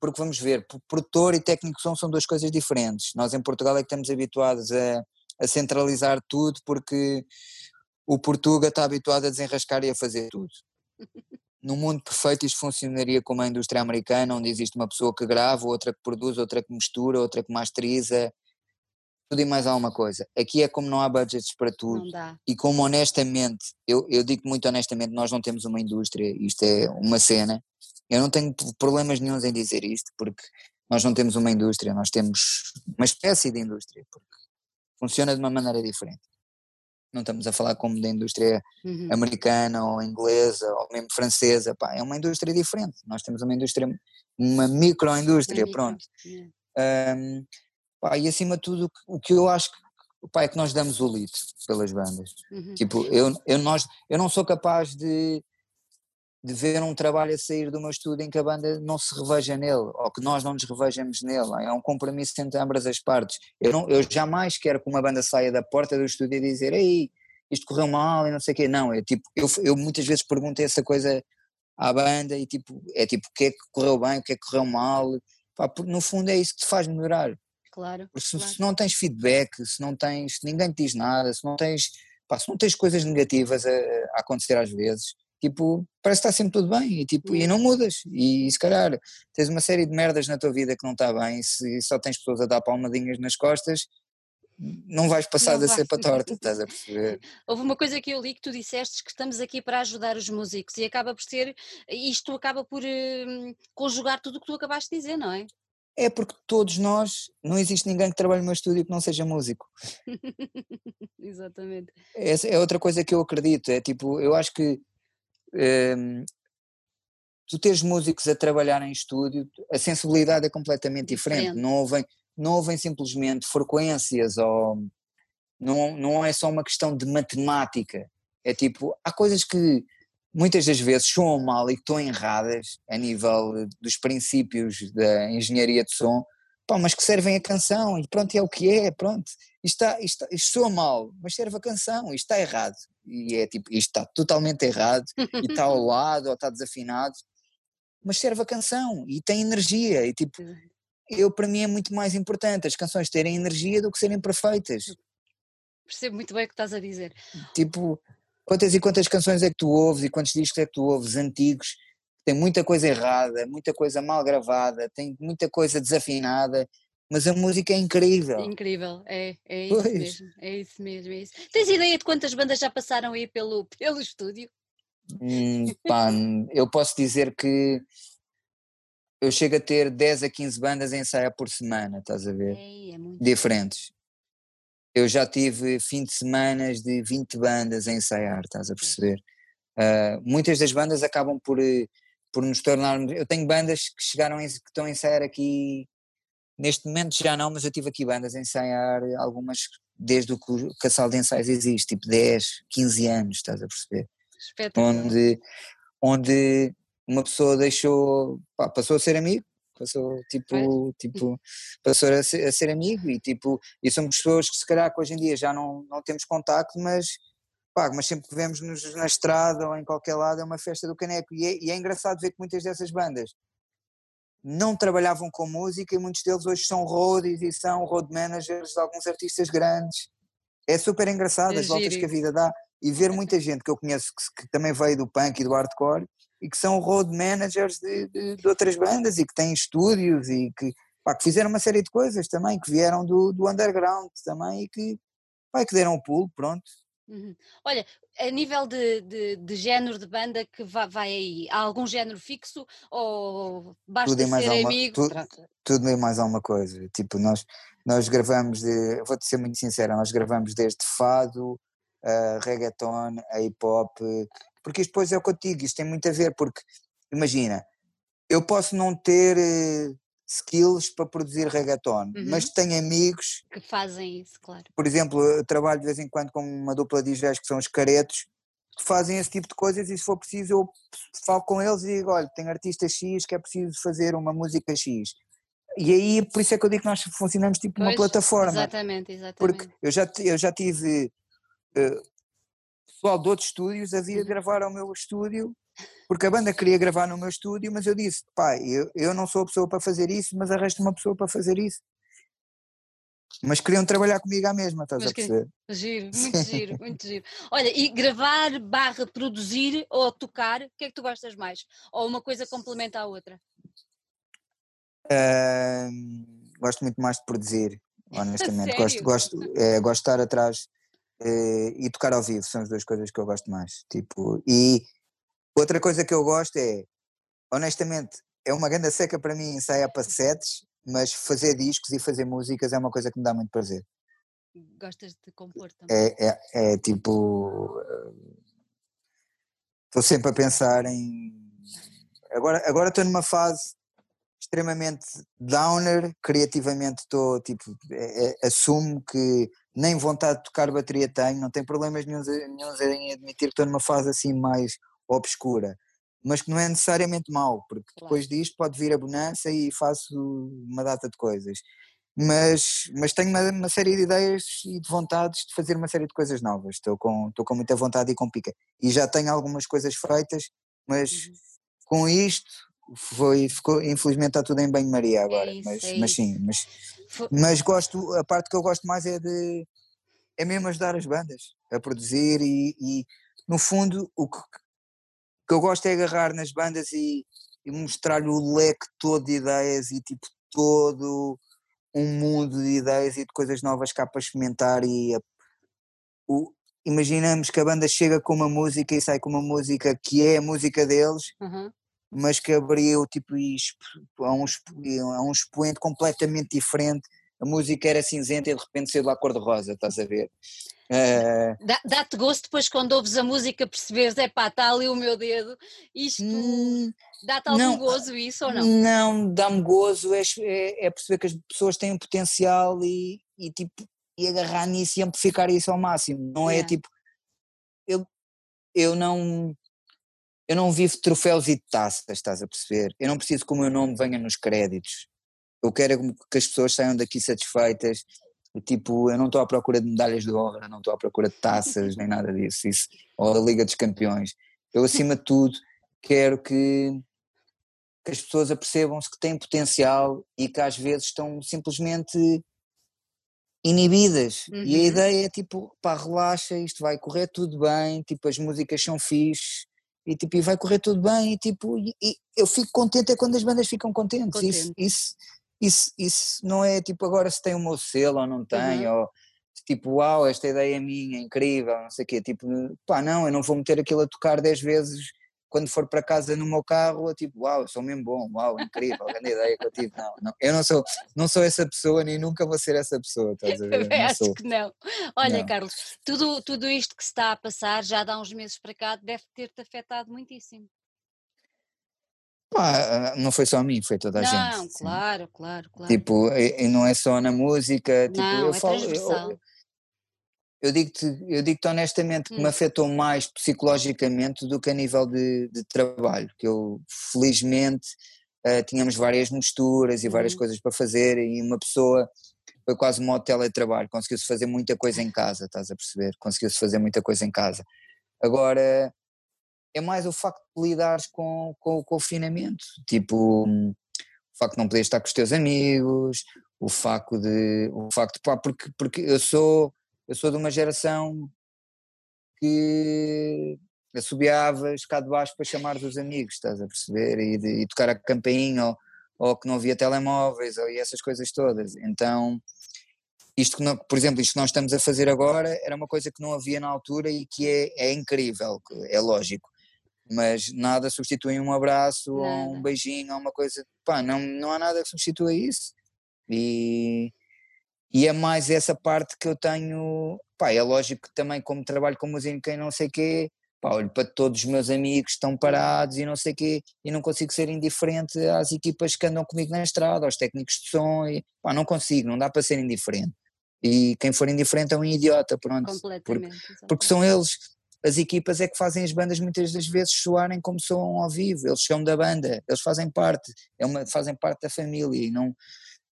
B: porque vamos ver, produtor e técnico som são duas coisas diferentes. Nós em Portugal é que estamos habituados a, a centralizar tudo porque o Portuga está habituado a desenrascar e a fazer tudo. No mundo perfeito isto funcionaria como a indústria americana, onde existe uma pessoa que grava, outra que produz, outra que mistura, outra que masteriza. Tudo e mais alguma coisa. Aqui é como não há budgets para tudo. E como honestamente, eu, eu digo muito honestamente, nós não temos uma indústria, isto é uma cena. Eu não tenho problemas nenhums em dizer isto, porque nós não temos uma indústria, nós temos uma espécie de indústria, porque funciona de uma maneira diferente. Não estamos a falar como da indústria uhum. americana ou inglesa ou mesmo francesa, pá, é uma indústria diferente. Nós temos uma indústria, uma microindústria, pronto. Um, pá, e acima de tudo, o que eu acho que pá, é que nós damos o litro pelas bandas. Uhum. Tipo, eu, eu, nós, eu não sou capaz de de ver um trabalho a sair do meu estúdio em que a banda não se reveja nele, ou que nós não nos revejamos nele, é um compromisso entre ambas as partes. Eu, não, eu jamais quero que uma banda saia da porta do estúdio e dizer, ei, isto correu mal e não sei o quê, não, é tipo, eu, eu muitas vezes pergunto essa coisa à banda e tipo, é tipo, o que é que correu bem, o que é que correu mal, Pá, no fundo é isso que te faz melhorar.
A: Claro.
B: Porque
A: se, claro.
B: se não tens feedback, se não tens, se ninguém te diz nada, se não tens, pá, se não tens coisas negativas a, a acontecer às vezes, tipo, parece que está sempre tudo bem e, tipo, e não mudas. E, se calhar tens uma série de merdas na tua vida que não está bem, e se só tens pessoas a dar palmadinhas nas costas, não vais passar não da vai. cepa torta, estás a perceber?
A: Houve uma coisa que eu li que tu disseste que estamos aqui para ajudar os músicos e acaba por ser, isto acaba por hum, conjugar tudo o que tu acabaste de dizer, não é?
B: É porque todos nós, não existe ninguém que trabalhe no meu estúdio que não seja músico.
A: Exatamente.
B: Essa é outra coisa que eu acredito, é tipo, eu acho que um, tu tens músicos a trabalhar em estúdio, a sensibilidade é completamente diferente, diferente. não ouvem não ouvem simplesmente frequências ou não, não é só uma questão de matemática, é tipo, há coisas que muitas das vezes soam mal e estão erradas a nível dos princípios da engenharia de som, pá, mas que servem a canção e pronto, é o que é, pronto, isto, está, isto, isto soa mal, mas serve a canção, isto está errado, e é tipo, isto está totalmente errado, e está ao lado, ou está desafinado, mas serve a canção, e tem energia, e tipo, eu para mim é muito mais importante as canções terem energia do que serem perfeitas.
A: Percebo muito bem o que estás a dizer.
B: Tipo, quantas e quantas canções é que tu ouves e quantos discos é que tu ouves antigos, tem muita coisa errada, muita coisa mal gravada, tem muita coisa desafinada, mas a música é incrível.
A: Incrível, é, é isso pois. mesmo, é isso mesmo, é isso. Tens ideia de quantas bandas já passaram aí pelo, pelo estúdio?
B: Hum, pá, eu posso dizer que eu chego a ter 10 a 15 bandas a ensaiar por semana, estás a ver?
A: Ei, é
B: Diferentes. Eu já tive fim de semanas de 20 bandas a ensaiar, estás a perceber? Uh, muitas das bandas acabam por, eh, por nos tornarmos. Eu tenho bandas que chegaram que estão a ensaiar aqui. Neste momento já não, mas eu tive aqui bandas a ensaiar, algumas desde o que a sala de ensaios existe, tipo 10, 15 anos, estás a perceber? Onde, onde uma pessoa deixou, pá, passou a ser amigo, passou tipo, tipo passou a ser, a ser, amigo e tipo, e somos pessoas que se calhar que hoje em dia já não, não temos contacto, mas pá, mas sempre que vemos-nos na estrada ou em qualquer lado é uma festa do caneco. E é, e é engraçado ver que muitas dessas bandas não trabalhavam com música e muitos deles hoje são roadies e são road managers de alguns artistas grandes. É super engraçado é as voltas que a vida dá. E ver muita gente que eu conheço que, que também veio do punk e do hardcore e que são road managers de, de, de, outras bandas e que têm estúdios e que, pá, que fizeram uma série de coisas também, que vieram do, do underground também e que, pá, que deram o pulo, pronto.
A: Uhum. Olha, a nível de, de, de, género de banda que vai, vai, aí, há algum género fixo ou basta tudo ser alguma, amigo?
B: Tudo, tudo e mais alguma coisa, tipo nós, nós gravamos, de, vou-te ser muito sincera, nós gravamos desde fado, uh, reggaeton, a hip hop, porque isto depois é o que eu te digo, isto tem muito a ver, porque imagina, eu posso não ter uh, skills para produzir reggaeton, uhum. mas tenho amigos
A: que fazem isso, claro.
B: Por exemplo, eu trabalho de vez em quando com uma dupla de DJs que são os caretos, que fazem esse tipo de coisas e se for preciso eu falo com eles e digo, olha, tem artista X que é preciso fazer uma música X. E aí, por isso é que eu digo que nós funcionamos tipo pois, uma plataforma.
A: Exatamente, exatamente.
B: Porque eu já, eu já tive uh, pessoal de outros estúdios a vir uhum. gravar ao meu estúdio, porque a banda queria gravar no meu estúdio, mas eu disse, pai, eu, eu não sou a pessoa para fazer isso, mas arrasto uma pessoa para fazer isso. Mas queriam trabalhar comigo à mesma, estás mas a perceber?
A: Que, giro, muito giro, muito giro. Olha, e gravar barra produzir ou tocar, o que é que tu gostas mais? Ou uma coisa complementa a outra?
B: Uh, gosto muito mais de produzir. honestamente. gosto, gosto, é, gosto de estar atrás e tocar ao vivo, são as duas coisas que eu gosto mais. Tipo, e outra coisa que eu gosto é, honestamente, é uma grande seca para mim ensaiar para sets, mas fazer discos e fazer músicas é uma coisa que me dá muito prazer.
A: Gostas de compor também?
B: É, é, é tipo. Estou sempre a pensar em. Agora, agora estou numa fase extremamente downer, criativamente estou, tipo, é, é, assumo que nem vontade de tocar bateria tenho, não tenho problemas nenhum, em admitir que estou numa fase assim mais obscura, mas que não é necessariamente mau, porque depois disto pode vir a bonança e faço uma data de coisas. Mas, mas tenho uma, uma, série de ideias e de vontades de fazer uma série de coisas novas. Estou com, estou com muita vontade e com pica. E já tenho algumas coisas feitas, mas uhum. com isto foi, ficou, infelizmente está tudo em banho-maria agora, é mas, é mas sim, mas, mas gosto, a parte que eu gosto mais é de, é mesmo ajudar as bandas a produzir e, e no fundo o que, que, eu gosto é agarrar nas bandas e, e mostrar-lhe o leque todo de ideias e tipo todo um mundo de ideias e de coisas novas cá para experimentar e a, o, imaginamos que a banda chega com uma música e sai com uma música que é a música deles uhum mas que abriu tipo, a, um, a um expoente completamente diferente. A música era cinzenta e de repente saiu lá cor-de-rosa, estás a ver?
A: Uh... Dá-te gosto depois quando ouves a música perceberes, é pá, está ali o meu dedo, isto hum, dá-te algum não, gozo isso ou não?
B: Não, dá-me gozo, é, é, é, perceber que as pessoas têm potencial e, e, tipo, e agarrar nisso e amplificar isso ao máximo, não é, é tipo, eu, eu não eu não vivo troféus e taças, estás a perceber? Eu não preciso que o meu nome venha nos créditos. Eu quero que as pessoas saiam daqui satisfeitas. Tipo, eu não estou à procura de medalhas de honra, não estou à procura de taças, nem nada disso, isso, ou da Liga dos Campeões. Eu, acima de tudo, quero que, que as pessoas apercebam-se que têm potencial e que às vezes estão simplesmente inibidas. Uhum. E a uhum. ideia é tipo, pá, relaxa, isto vai correr tudo bem, tipo, as músicas são fixes, e, tipo, e vai correr tudo bem e, tipo, e, e eu fico contente é quando as bandas ficam contentes, Contente. isso, isso, isso, isso não é tipo agora se tem o meu selo ou não tem, uhum. ou tipo, uau, esta ideia é minha, é incrível, não sei o quê, tipo, pá, não, eu não vou meter aquilo a tocar 10 vezes quando for para casa no meu carro, tipo, uau, eu sou mesmo bom, uau, incrível, grande ideia que eu tive. Não, não, eu não sou, não sou essa pessoa, nem nunca vou ser essa pessoa, estás a ver?
A: Acho sou. que não. Olha, não. Carlos, tudo, tudo isto que se está a passar, já há uns meses para cá, deve ter-te afetado muitíssimo.
B: Pá, não foi só a mim, foi toda a
A: não,
B: gente.
A: Não, claro, claro, claro.
B: Tipo, e, e, não é só na música, tipo,
A: não,
B: eu
A: é
B: falo,
A: eu,
B: eu digo-te eu digo honestamente que hum. me afetou mais psicologicamente do que a nível de, de trabalho, que eu felizmente uh, tínhamos várias misturas e várias hum. coisas para fazer e uma pessoa foi quase um modo teletrabalho, conseguiu-se fazer muita coisa em casa, estás a perceber? Conseguiu-se fazer muita coisa em casa. Agora, é mais o facto de lidares com, com o confinamento, tipo, o facto de não poderes estar com os teus amigos, o facto de, o facto, pá, porque, porque eu sou, eu sou de uma geração que assobiava cá de baixo para chamar dos amigos, estás a perceber? E, de, e tocar a campainha ou, ou, que não havia telemóveis ou, e essas coisas todas. Então, isto que, não, por exemplo, isto que nós estamos a fazer agora era uma coisa que não havia na altura e que é, é incrível, é lógico. Mas nada substitui um abraço ou um beijinho ou uma coisa. Pá, não, não há nada que substitua isso. E, e é mais essa parte que eu tenho, pá, é lógico que também como trabalho com música e não sei quê, pá, olho para todos os meus amigos que estão parados e não sei quê, e não consigo ser indiferente às equipas que andam comigo na estrada, aos técnicos de som, e, pá, não consigo, não dá para ser indiferente. E quem for indiferente é um idiota, pronto. Porque, porque são eles, as equipas é que fazem as bandas muitas das vezes soarem como soam ao vivo, eles são da banda, eles fazem parte, é uma, fazem parte da família e não,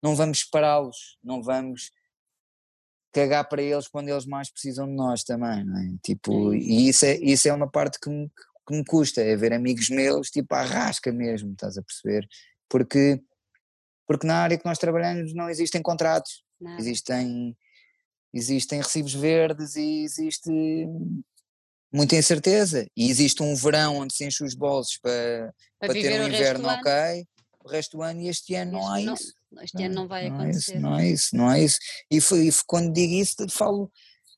B: não vamos separá-los, não vamos cagar para eles quando eles mais precisam de nós também, não é? Tipo, e isso é, isso é uma parte que me, que me custa, é ver amigos meus, tipo, à rasca mesmo, estás a perceber? Porque, porque na área que nós trabalhamos não existem contratos, não. existem existem recibos verdes e existe muita incerteza e existe um verão onde se enche os bolsos para, para, para ter um inverno ok, o resto do ano e este ano não há não, isso.
A: Este ano não vai
B: não
A: acontecer.
B: É isso, não é isso, não é isso. E, foi, e quando digo isso, falo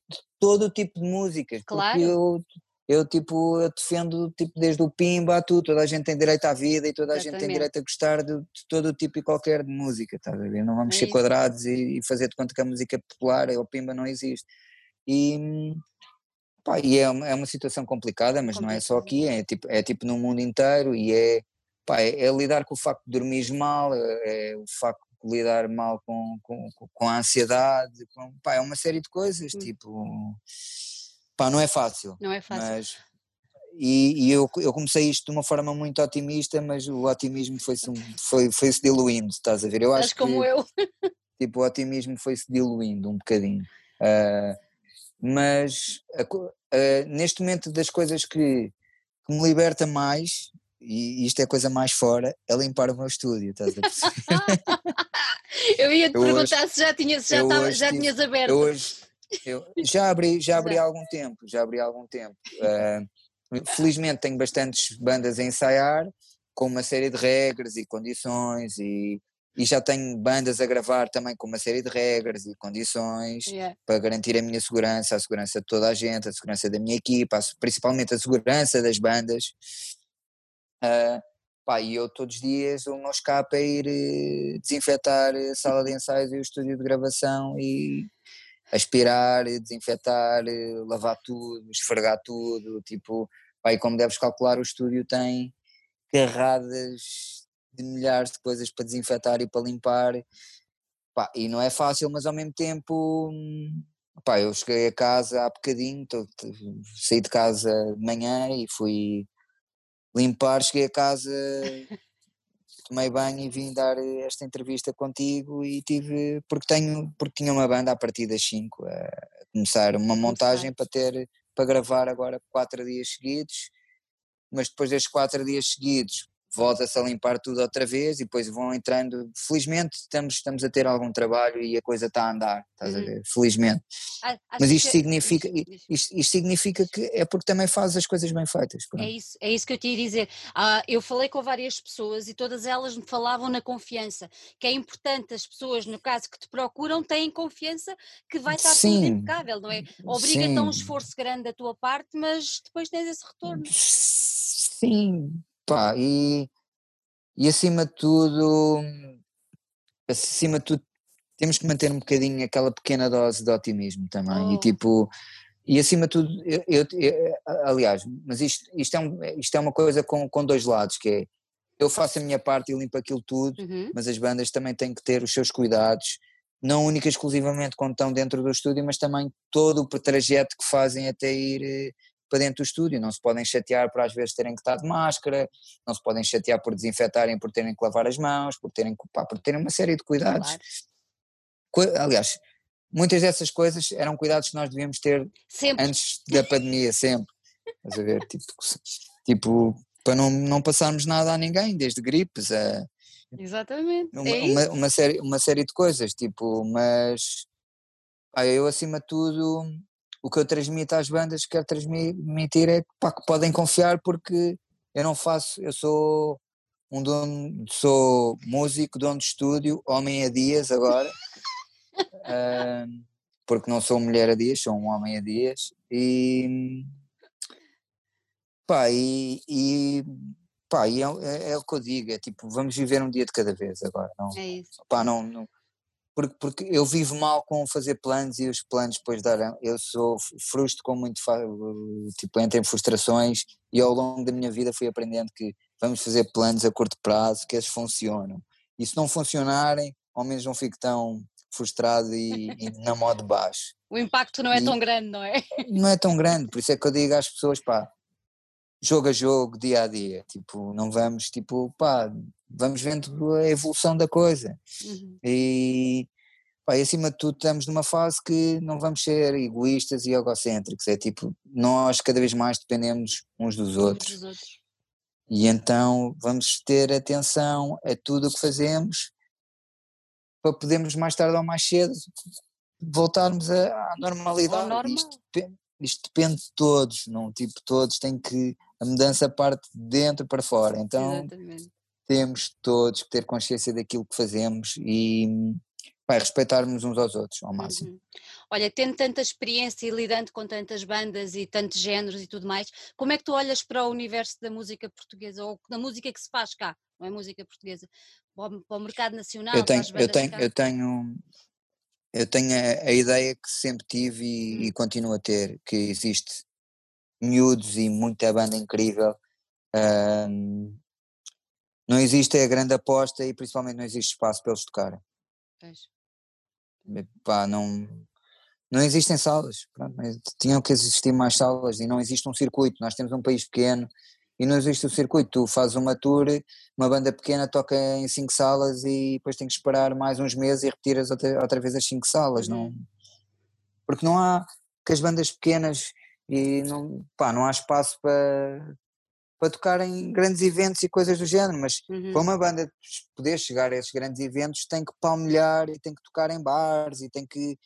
B: de todo o tipo de músicas.
A: Claro.
B: Porque eu, eu, tipo, eu defendo tipo, desde o Pimba a tudo, toda a gente tem direito à vida e toda a gente tem
A: Exatamente.
B: direito a gostar de, de todo o tipo e qualquer de música, estás a ver? Não vamos
A: É
B: ser
A: isso.
B: quadrados e, e fazer de conta que a música popular ou o Pimba não existe. E, pá, e é, uma, é uma situação complicada, mas não é só aqui, é tipo, é tipo no mundo inteiro e é, pá, é, é lidar com o facto de dormires mal, é, é o facto de lidar mal com, com, com a ansiedade, com, pá, é uma série de coisas,
A: Hum.
B: tipo, pá, não é fácil.
A: Não é fácil.
B: Mas, e, e eu, eu comecei isto de uma forma muito otimista, mas o otimismo foi-se um- foi, foi-se diluindo, estás a ver? Eu
A: Estás
B: acho
A: como
B: que
A: eu.
B: tipo, o otimismo foi-se diluindo um bocadinho. Ah, mas ah, neste momento das coisas que, que me liberta mais, e isto é a coisa mais fora, é limpar o meu estúdio, estás a perceber?
A: Eu ia te
B: Eu hoje-
A: perguntar se já, tinha, se já, tava-
B: hoje
A: já
B: tive-
A: tinhas aberto.
B: Eu hoje eu já abri, já abri há algum tempo, já abri há algum tempo. Ah, felizmente tenho bastantes bandas a ensaiar, com uma série de regras e condições, e, e já tenho bandas a gravar também com uma série de regras e condições
A: Yeah.
B: para garantir a minha segurança, a segurança de toda a gente, a segurança da minha equipa, principalmente a segurança das bandas. Ah, pá, e eu todos os dias o meu escape é ir eh, desinfetar a sala de ensaios e o estúdio de gravação e aspirar, eh, desinfetar, eh, lavar tudo, esfregar tudo, tipo, pá, e como deves calcular o estúdio tem carradas de milhares de coisas para desinfetar e para limpar, pá, e não é fácil, mas ao mesmo tempo, hum, pá, eu cheguei a casa há bocadinho, tô- saí de casa de manhã e fui limpar, cheguei a casa, tomei banho e vim dar esta entrevista contigo e tive, porque tenho, porque tinha uma banda a partir das 5 a começar uma montagem para ter, para gravar agora quatro dias seguidos, mas depois destes quatro dias seguidos volta-se a limpar tudo outra vez e depois vão entrando, felizmente estamos, estamos a ter algum trabalho e a coisa está a andar, estás a
A: Uhum.
B: ver, felizmente.
A: Ah,
B: Mas isto
A: que-
B: significa, isto, isto significa que é porque também fazes as coisas bem feitas. pronto.
A: É isso, é isso que eu te ia dizer. Ah, eu falei com várias pessoas e todas elas me falavam na confiança, que é importante as pessoas, no caso que te procuram, têm confiança que vai estar tudo
B: Sim,
A: impecável, não é? Obriga-te a um esforço grande da tua parte, mas depois tens esse retorno.
B: Sim, pá, e, e acima de tudo, acima de tudo, temos que manter um bocadinho aquela pequena dose de otimismo também.
A: Oh.
B: E tipo, e acima de tudo, eu, eu- eu- aliás, mas isto, isto, é um, isto é uma coisa com, com dois lados, que é eu faço a minha parte e limpo aquilo tudo,
A: Uhum.
B: mas as bandas também têm que ter os seus cuidados, não única e exclusivamente quando estão dentro do estúdio, mas também todo o trajeto que fazem até ir eh, para dentro do estúdio. Não se podem chatear por às vezes terem que estar de máscara, não se podem chatear por desinfetarem, por terem que lavar as mãos, por terem, pá, por terem uma série de cuidados.
A: Claro.
B: Aliás, muitas dessas coisas eram cuidados que nós devíamos ter
A: Sempre.
B: antes da pandemia, sempre. Estás a ver? Tipo, tipo para não, não passarmos nada a ninguém, desde gripes a
A: Exatamente.
B: uma,
A: é
B: uma, uma série, uma série de coisas, tipo, mas eu acima de tudo o que eu transmito às bandas quero transmitir é pá, que podem confiar porque eu não faço, eu sou um dono, sou músico, dono de estúdio, homem a dias agora, ah, porque não sou mulher a dias, sou um homem a dias e pá, e, e pá, e é, é- é o que eu digo, é tipo, vamos viver um dia de cada vez agora, não,
A: É isso.
B: pá, não, não- porque, porque eu vivo mal com fazer planos e os planos depois darão, eu sou frustro com muito, tipo, entro em frustrações e ao longo da minha vida fui aprendendo que vamos fazer planos a curto prazo, que esses funcionam, e se não funcionarem, ao menos não fico tão frustrado e, e na modo baixo.
A: O impacto não é
B: E-
A: tão grande, não é?
B: não é tão grande, por isso é que eu digo às pessoas, pá, jogo a jogo, dia a dia, tipo, não vamos, tipo, pá, vamos vendo a evolução da coisa
A: Uhum.
B: e, pá, e acima de tudo estamos numa fase que não vamos ser egoístas e egocêntricos, é tipo, nós cada vez mais dependemos uns dos
A: Uns
B: outros
A: dos outros.
B: e então vamos ter atenção a tudo o que fazemos para podermos mais tarde ou mais cedo voltarmos à, normalidade.
A: Normal.
B: Isto, isto depende de todos, não? Tipo, todos têm que. A mudança parte de dentro para fora. Então,
A: Exatamente.
B: temos todos que ter consciência daquilo que fazemos e vai respeitarmos uns aos outros ao máximo. Uhum.
A: Olha, tendo tanta experiência e lidando com tantas bandas e tantos géneros e tudo mais, como é que tu olhas para o universo da música portuguesa ou da música que se faz cá, não é música portuguesa, para o, mercado nacional?
B: Eu tenho, eu tenho, eu tenho, eu tenho a, a, ideia que sempre tive e, hum. e continuo a ter, que existe miúdos e muita banda incrível. Um, não existe a grande aposta e principalmente não existe espaço para eles tocarem. Pá, não, não existem salas, pronto, tinham que existir mais salas e não existe um circuito, nós temos um país pequeno e não existe o circuito, tu fazes uma tour, uma banda pequena toca em cinco salas e depois tens que esperar mais uns meses e retiras outra, outra vez as cinco salas, não, uhum. porque não há, que as bandas pequenas e não, pá, não há espaço para, para tocar em grandes eventos e coisas do género, mas uhum. para uma banda poder chegar a esses grandes eventos tem que palmilhar e tem que tocar em bares e tem que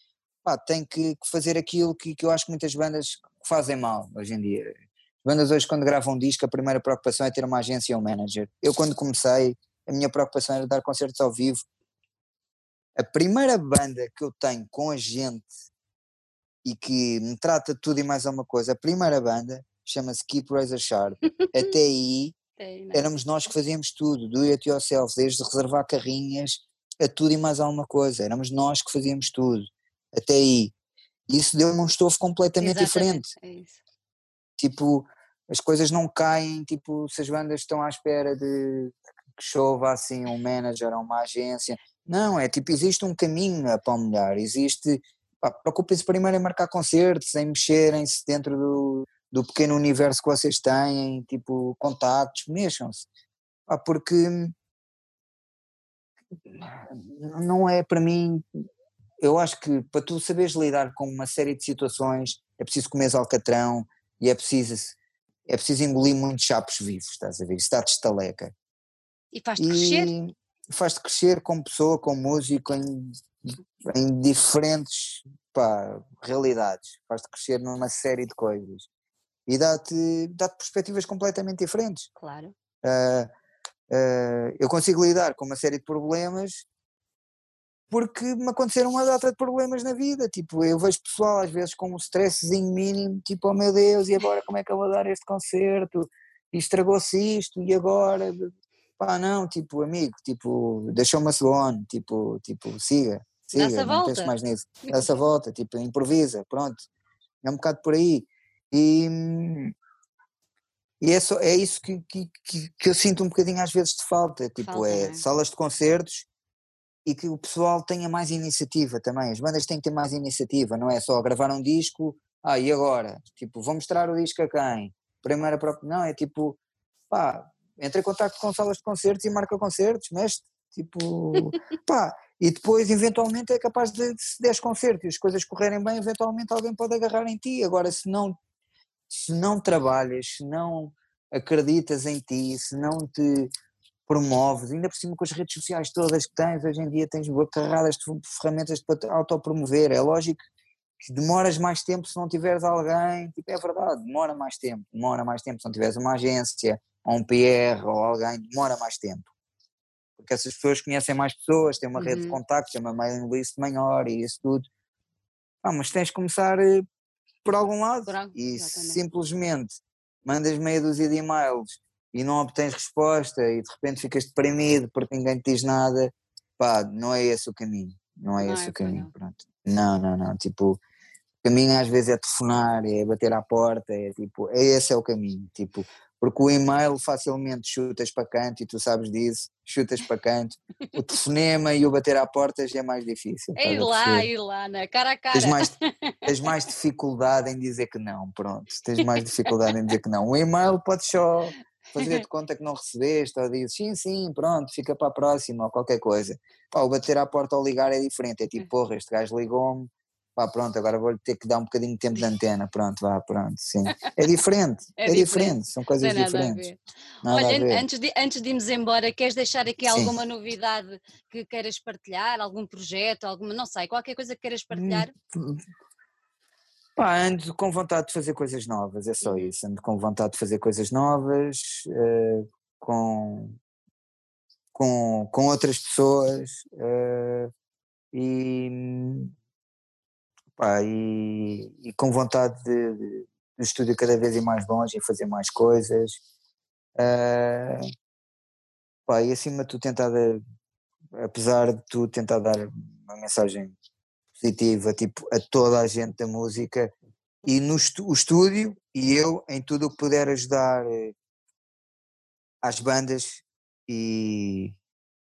B: pá, tem que, fazer aquilo que, que eu acho que muitas bandas fazem mal hoje em dia. As bandas hoje quando gravam um disco a primeira preocupação é ter uma agência ou um manager. Eu quando comecei a minha preocupação era dar concertos ao vivo. A primeira banda que eu tenho com a gente e que me trata de tudo e mais alguma coisa, a primeira banda chama-se Keep Razor Sharp. Até aí éramos nós que fazíamos tudo, do it yourself, desde reservar carrinhas a tudo e mais alguma coisa. Éramos nós que fazíamos tudo até aí. Isso deu-me um estofo completamente Exatamente, diferente. É tipo, as coisas não caem, tipo, se as bandas estão à espera de que chova assim um manager ou uma agência. Não, é tipo, existe um caminho a palmilhar, existe. Preocupem-se primeiro em marcar concertos, em mexerem-se dentro do, do pequeno universo que vocês têm, tipo, contatos, mexam-se. Porque não é para mim eu acho que para tu saberes lidar com uma série de situações é preciso comer alcatrão e é preciso, é preciso engolir muitos chapos vivos, estás a ver? Isso dá-te estaleca.
A: E faz-te crescer?
B: Faz-te crescer como pessoa, como músico, em, em diferentes pá, realidades. Faz-te crescer numa série de coisas. E dá-te dá perspectivas completamente diferentes.
A: Claro.
B: Uh, uh, eu consigo lidar com uma série de problemas porque me aconteceram uma data de problemas na vida, tipo, eu vejo pessoal às vezes com um stresszinho mínimo, tipo, oh meu Deus, e agora como é que eu vou dar este concerto, e estragou-se isto, e agora, pá não, tipo, amigo, tipo, deixou-me a tipo, tipo, siga, siga, não penses mais nisso, dá essa volta, tipo, improvisa, pronto, é um bocado por aí, e... E é, só, é isso que, que, que, que eu sinto um bocadinho às vezes de falta, tipo, falta, é, é salas de concertos e que o pessoal tenha mais iniciativa também. As bandas têm que ter mais iniciativa, não é só gravar um disco, ah, e agora? Tipo, vou mostrar o disco a quem? Primeira própria. Não, é tipo, pá, entra em contato com salas de concertos e marca concertos, mexe tipo, pá, e depois eventualmente é capaz de, se 10 concertos e as coisas correrem bem, eventualmente alguém pode agarrar em ti. Agora, se não, se não trabalhas, se não acreditas em ti, se não te promoves, ainda por cima com as redes sociais todas que tens, hoje em dia tens carradas de ferramentas para autopromover, é lógico que demoras mais tempo se não tiveres alguém, tipo, é verdade, demora mais tempo, demora mais tempo se não tiveres uma agência, ou um PR, ou alguém, demora mais tempo. Porque essas pessoas conhecem mais pessoas, têm uma uhum. rede de uhum. contactos, têm uma mailing list maior e isso tudo. Ah, mas tens de começar eh, por algum lado por algo, e simplesmente mandas meia dúzia de e-mails e não obtens resposta e de repente ficas deprimido porque ninguém te diz nada, pá, não é esse o caminho, não é não esse é o caminho, não. pronto. Não, não, não, tipo, o caminho às vezes é telefonar, é bater à porta, é tipo, é esse é o caminho, tipo, porque o e-mail facilmente chutas para canto e tu sabes disso, chutas para canto. O telefonema e o bater à porta já é mais difícil.
A: É ir lá, ir lá, né? cara a cara.
B: Tens mais, tens mais dificuldade em dizer que não, pronto. Tens mais dificuldade em dizer que não. O e-mail pode só fazer de conta que não recebeste, ou dizes sim, sim, pronto, fica para a próxima, ou qualquer coisa. Pá, o bater à porta ou ligar é diferente, é tipo, hum. porra, este gajo ligou-me, pá, pronto, agora vou-lhe ter que dar um bocadinho de tempo de antena, pronto, vá, pronto, sim. É diferente, é, é diferente. diferente. são coisas diferentes.
A: Olha, antes de, antes de irmos embora, queres deixar aqui sim. alguma novidade que queiras partilhar, algum projeto, alguma, não sei, qualquer coisa que queiras partilhar? Hum,
B: Pá, ando com vontade de fazer coisas novas, é só uhum. isso. Ando com vontade de fazer coisas novas, uh, com, com, com outras pessoas uh, e, pá, e, e, com vontade de, de, de estúdio cada vez ir mais longe e fazer mais coisas. Uh, pá, e acima de tudo tentar, apesar de tudo, tentar dar uma mensagem positiva tipo, a toda a gente da música e no o estúdio e eu em tudo o que puder ajudar eh, às bandas e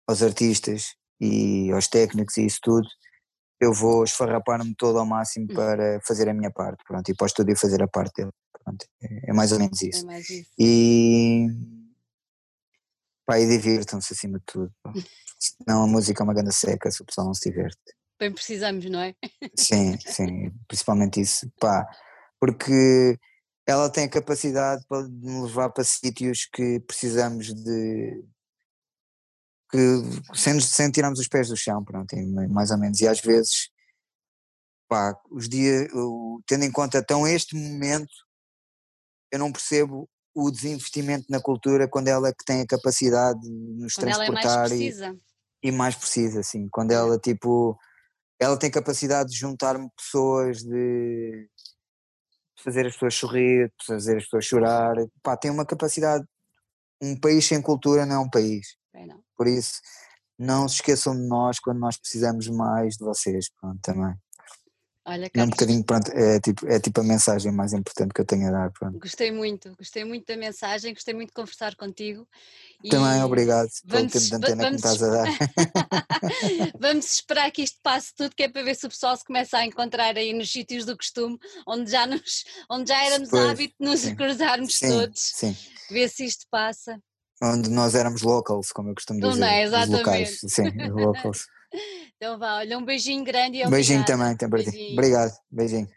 B: aos artistas e aos técnicos e isso tudo, eu vou esfarrapar-me todo ao máximo hum. para fazer a minha parte, pronto, e para o estúdio fazer a parte dele, pronto, é, é mais ou menos isso. É mais isso. E, pá, e divirtam-se acima de tudo, senão a música é uma grande seca se o pessoal não se diverte.
A: Bem precisamos, não é?
B: Sim, sim, principalmente isso, pá, porque ela tem a capacidade para me levar para sítios que precisamos de que sem, sem tirarmos os pés do chão, pronto, mais ou menos, e às vezes pá, os dias, tendo em conta tão este momento, eu não percebo o desinvestimento na cultura quando ela é que tem a capacidade de nos quando transportar
A: é mais
B: e, e mais precisa, assim, quando ela tipo, ela tem capacidade de juntar-me pessoas, de fazer as pessoas sorrir, de fazer as pessoas chorar, pá, tem uma capacidade, um país sem cultura não é um país. Por isso, não se esqueçam de nós quando nós precisamos mais de vocês, pronto, também. Olha, é um bocadinho, pronto, é tipo, é tipo a mensagem mais importante que eu tenho a dar. Pronto.
A: Gostei muito, gostei muito da mensagem, gostei muito de conversar contigo.
B: Também, obrigado vamos, pelo tempo de antena vamos, que me estás a dar.
A: vamos esperar que isto passe tudo, que é para ver se o pessoal se começa a encontrar aí nos sítios do costume, onde já, nos, onde já éramos pois, hábito de nos sim. cruzarmos sim, todos, sim. ver se isto passa.
B: Onde nós éramos locals, como eu costumo dizer. Não é, exatamente. Locais, sim, locals.
A: Então vá, olha, um beijinho grande e
B: Beijinho também, tem para ti. Obrigado, beijinho.